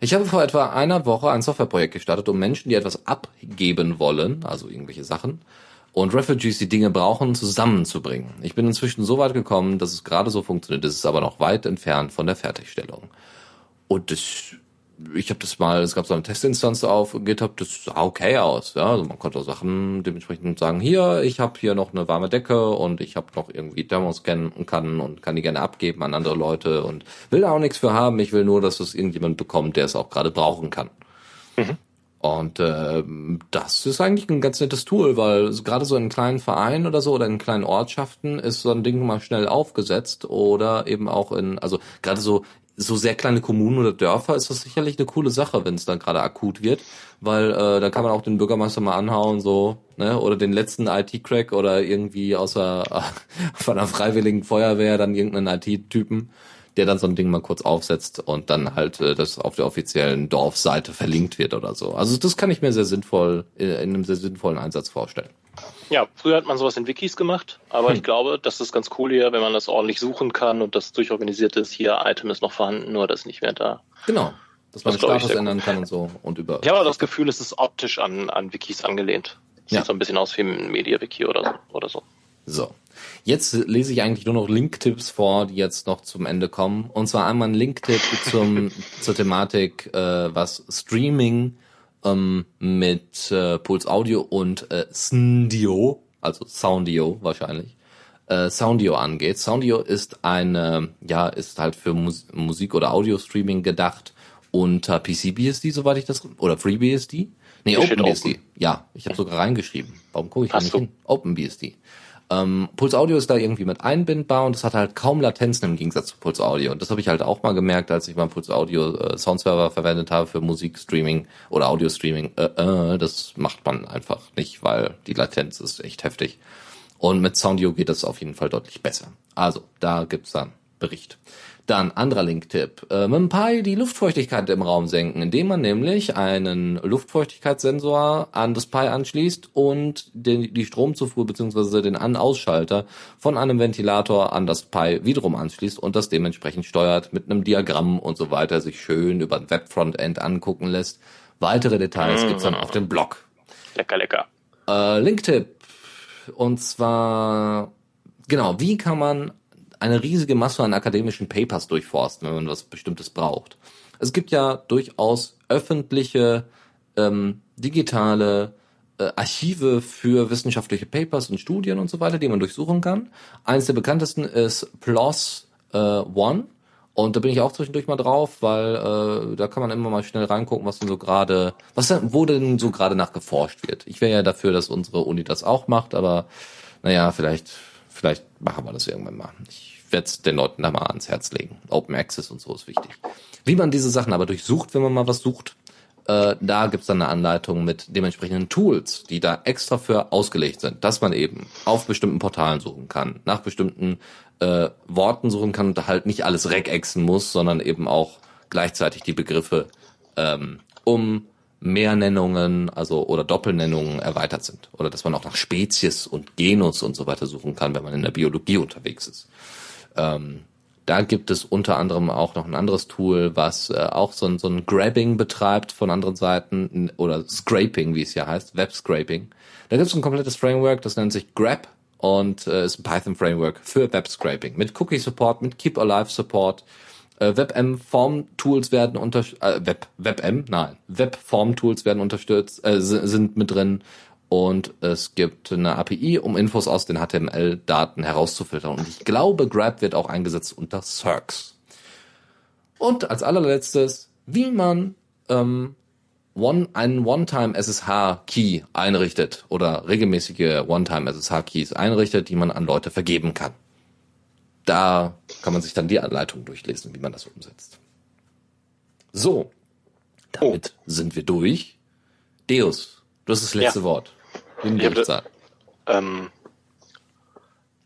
ich habe vor etwa einer Woche ein Softwareprojekt gestartet, um Menschen, die etwas abgeben wollen, also irgendwelche Sachen, und Refugees, die Dinge brauchen, zusammenzubringen. Ich bin inzwischen so weit gekommen, dass es gerade so funktioniert. Es ist aber noch weit entfernt von der Fertigstellung. Und das, ich habe das mal, es gab so eine Testinstanz auf GitHub, das sah okay aus. Ja, also man konnte auch Sachen dementsprechend sagen, hier, ich habe hier noch eine warme Decke und ich habe noch irgendwie Thermoscan und kann und kann die gerne abgeben an andere Leute und will da auch nichts für haben. Ich will nur, dass es irgendjemand bekommt, der es auch gerade brauchen kann. Und ähm, das ist eigentlich ein ganz nettes Tool, weil gerade so in kleinen Vereinen oder so oder in kleinen Ortschaften ist so ein Ding mal schnell aufgesetzt oder eben auch in, also gerade so so sehr kleine Kommunen oder Dörfer ist das sicherlich eine coole Sache, wenn es dann gerade akut wird, weil äh, da kann man auch den Bürgermeister mal anhauen so, ne, oder den letzten IT-Crack oder irgendwie außer von einer freiwilligen Feuerwehr dann irgendeinen IT-Typen der dann so ein Ding mal kurz aufsetzt und dann halt äh, das auf der offiziellen Dorfseite verlinkt wird oder so. Also das kann ich mir sehr sinnvoll, äh, in einem sehr sinnvollen Einsatz vorstellen. Ja, früher hat man sowas in Wikis gemacht, aber Hm. ich glaube, das ist ganz cool hier, wenn man das ordentlich suchen kann und das durchorganisiert ist. Hier, Item ist noch vorhanden, nur das ist nicht mehr da. Genau. Dass man Das den Status ändern kann und so und über. Ich habe aber das Gefühl, es ist optisch an, an Wikis angelehnt. Sieht Ja. so ein bisschen aus wie ein Media-Wiki oder so. Oder so. So. Jetzt lese ich eigentlich nur noch Link-Tipps vor, die jetzt noch zum Ende kommen. Und zwar einmal ein Link-Tipp zum, zur Thematik, äh, was Streaming ähm, mit äh, Puls Audio und äh, Sndio, also Soundio wahrscheinlich, äh, Soundio angeht. Soundio ist eine, ja, ist halt für Mus Musik- oder Audio-Streaming gedacht unter PCBSD, soweit ich das, oder FreeBSD? Nee, OpenBSD. Ja, ich habe sogar reingeschrieben. Warum gucke ich da nicht hin? OpenBSD. Ähm, Puls Audio ist da irgendwie mit einbindbar und es hat halt kaum Latenzen im Gegensatz zu Puls Audio. Und das habe ich halt auch mal gemerkt, als ich mal Puls Audio äh, Soundserver verwendet habe für Musikstreaming oder Audio-Streaming. Äh, äh, das macht man einfach nicht, weil die Latenz ist echt heftig. Und mit Soundio geht das auf jeden Fall deutlich besser. Also, da gibt's dann Bericht. Dann anderer Link-Tipp. Äh, mit dem Pi die Luftfeuchtigkeit im Raum senken, indem man nämlich einen Luftfeuchtigkeitssensor an das Pi anschließt und den, die Stromzufuhr bzw. den An-Ausschalter von einem Ventilator an das Pi wiederum anschließt und das dementsprechend steuert mit einem Diagramm und so weiter sich schön über ein Web-Frontend angucken lässt. Weitere Details gibt's dann auf dem Blog. Lecker, lecker. Äh, Link-Tipp. Und zwar, genau, wie kann man eine riesige Masse an akademischen Papers durchforsten, wenn man was Bestimmtes braucht? Es gibt ja durchaus öffentliche, ähm, digitale äh, Archive für wissenschaftliche Papers und Studien und so weiter, die man durchsuchen kann. Eines der bekanntesten ist PLOS äh, One. Und da bin ich auch zwischendurch mal drauf, weil äh, da kann man immer mal schnell reingucken, was denn so gerade, was denn, wo denn so gerade nach geforscht wird. Ich wäre ja dafür, dass unsere Uni das auch macht, aber naja, vielleicht, vielleicht machen wir das irgendwann mal. Ich werde es den Leuten da mal ans Herz legen. Open Access und so ist wichtig. Wie man diese Sachen aber durchsucht, wenn man mal was sucht, äh, da gibt's dann eine Anleitung mit dementsprechenden Tools, die da extra für ausgelegt sind, dass man eben auf bestimmten Portalen suchen kann, nach bestimmten äh, Worten suchen kann und halt nicht alles regexen muss, sondern eben auch gleichzeitig die Begriffe ähm, um Mehrnennungen, also oder Doppelnennungen erweitert sind. Oder dass man auch nach Spezies und Genus und so weiter suchen kann, wenn man in der Biologie unterwegs ist. Ähm, da gibt es unter anderem auch noch ein anderes Tool, was äh, auch so ein, so ein Grabbing betreibt von anderen Seiten oder Scraping, wie es ja heißt, Web Scraping. Da gibt es ein komplettes Framework, das nennt sich Grab und äh, ist ein Python-Framework für Web-Scraping mit Cookie-Support, mit Keep-Alive-Support. Äh, WebM-Form-Tools werden unter äh, Web WebM, nein, Web-Form-Tools werden unterstützt, äh, sind mit drin und es gibt eine API, um Infos aus den HTML-Daten herauszufiltern. Und ich glaube, Grab wird auch eingesetzt unter Circs. Und als allerletztes, wie man ähm, one, einen One-Time-SSH-Key einrichtet oder regelmäßige One-Time-SSH-Keys einrichtet, die man an Leute vergeben kann. Da kann man sich dann die Anleitung durchlesen, wie man das umsetzt. So, damit oh. sind wir durch. Deus, du hast das letzte ja. Wort. Im Gerichtssaal. Ähm,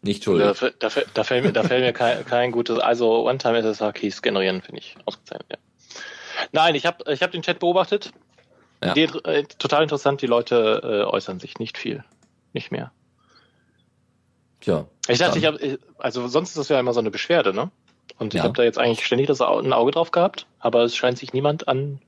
nicht schuld. Da, da, da, fällt mir, da fällt mir kein, kein gutes, also One-Time-SSH-Keys generieren, finde ich ausgezeichnet, ja. Nein, ich habe ich hab den Chat beobachtet ja. Die, äh, total interessant, die Leute äh, äußern sich nicht viel. Nicht mehr. Tja. Ich dachte, ich habe, also sonst ist das ja immer so eine Beschwerde, ne? Und ich ja. habe da jetzt eigentlich ständig das ein Auge drauf gehabt, aber es scheint sich niemand an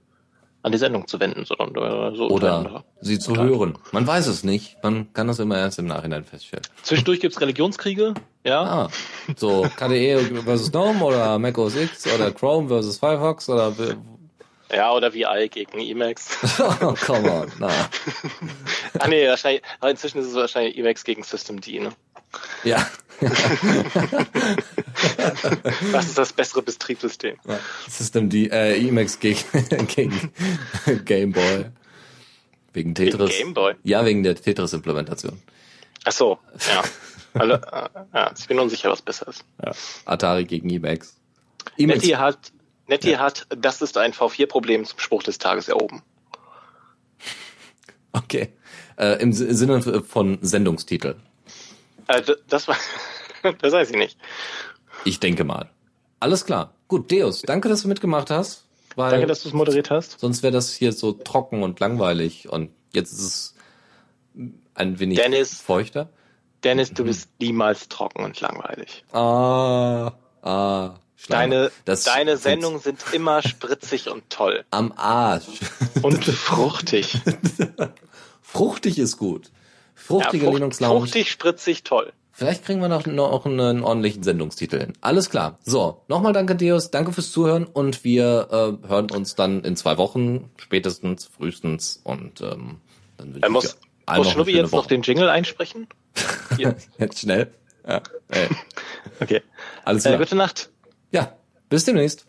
an die Sendung zu wenden, sondern so oder sie zu hören. Man weiß es nicht. Man kann das immer erst im Nachhinein feststellen. Zwischendurch gibt's Religionskriege, ja. Ah, so KDE versus GNOME oder Mac OS X oder Chrome versus Firefox oder ja, oder VI gegen Emacs. oh, come on, na. ah nee, wahrscheinlich, aber inzwischen ist es wahrscheinlich Emacs gegen Systemd, ne? Ja. Was ist das bessere Betriebssystem? Ja. Systemd, äh, Emacs gegen, gegen Gameboy. Wegen Tetris. Wegen Gameboy? Ja, wegen der Tetris-Implementation. Ach so, ja. Alle, äh, ja, ich bin unsicher, was besser ist. Ja. Atari gegen Emacs. Emacs. Netty hat Netty ja. hat, das ist ein V4-Problem zum Spruch des Tages erhoben. Okay. Äh, Im Sinne von Sendungstitel. Äh, das war, das weiß ich nicht. Ich denke mal. Alles klar. Gut, Deus, danke, dass du mitgemacht hast. Weil danke, dass du es moderiert hast. Sonst wäre das hier so trocken und langweilig und jetzt ist es ein wenig Dennis, feuchter. Dennis, du bist niemals trocken und langweilig. Ah, ah. Deine, deine Sendungen sind immer spritzig und toll. Am Arsch. Und fruchtig. fruchtig ist gut. Fruchtige ja, frucht. Fruchtig, spritzig, toll. Vielleicht kriegen wir noch, noch einen ordentlichen Sendungstitel hin. Alles klar. So, nochmal danke, Deus. Danke fürs Zuhören und wir äh, hören uns dann in zwei Wochen, spätestens, frühestens und ähm, dann wünsche muss, ich muss Schnubbi jetzt Woche. noch den Jingle einsprechen? jetzt schnell. Ja. Okay. Alles äh, klar. Äh, gute Nacht. Ja, bis demnächst.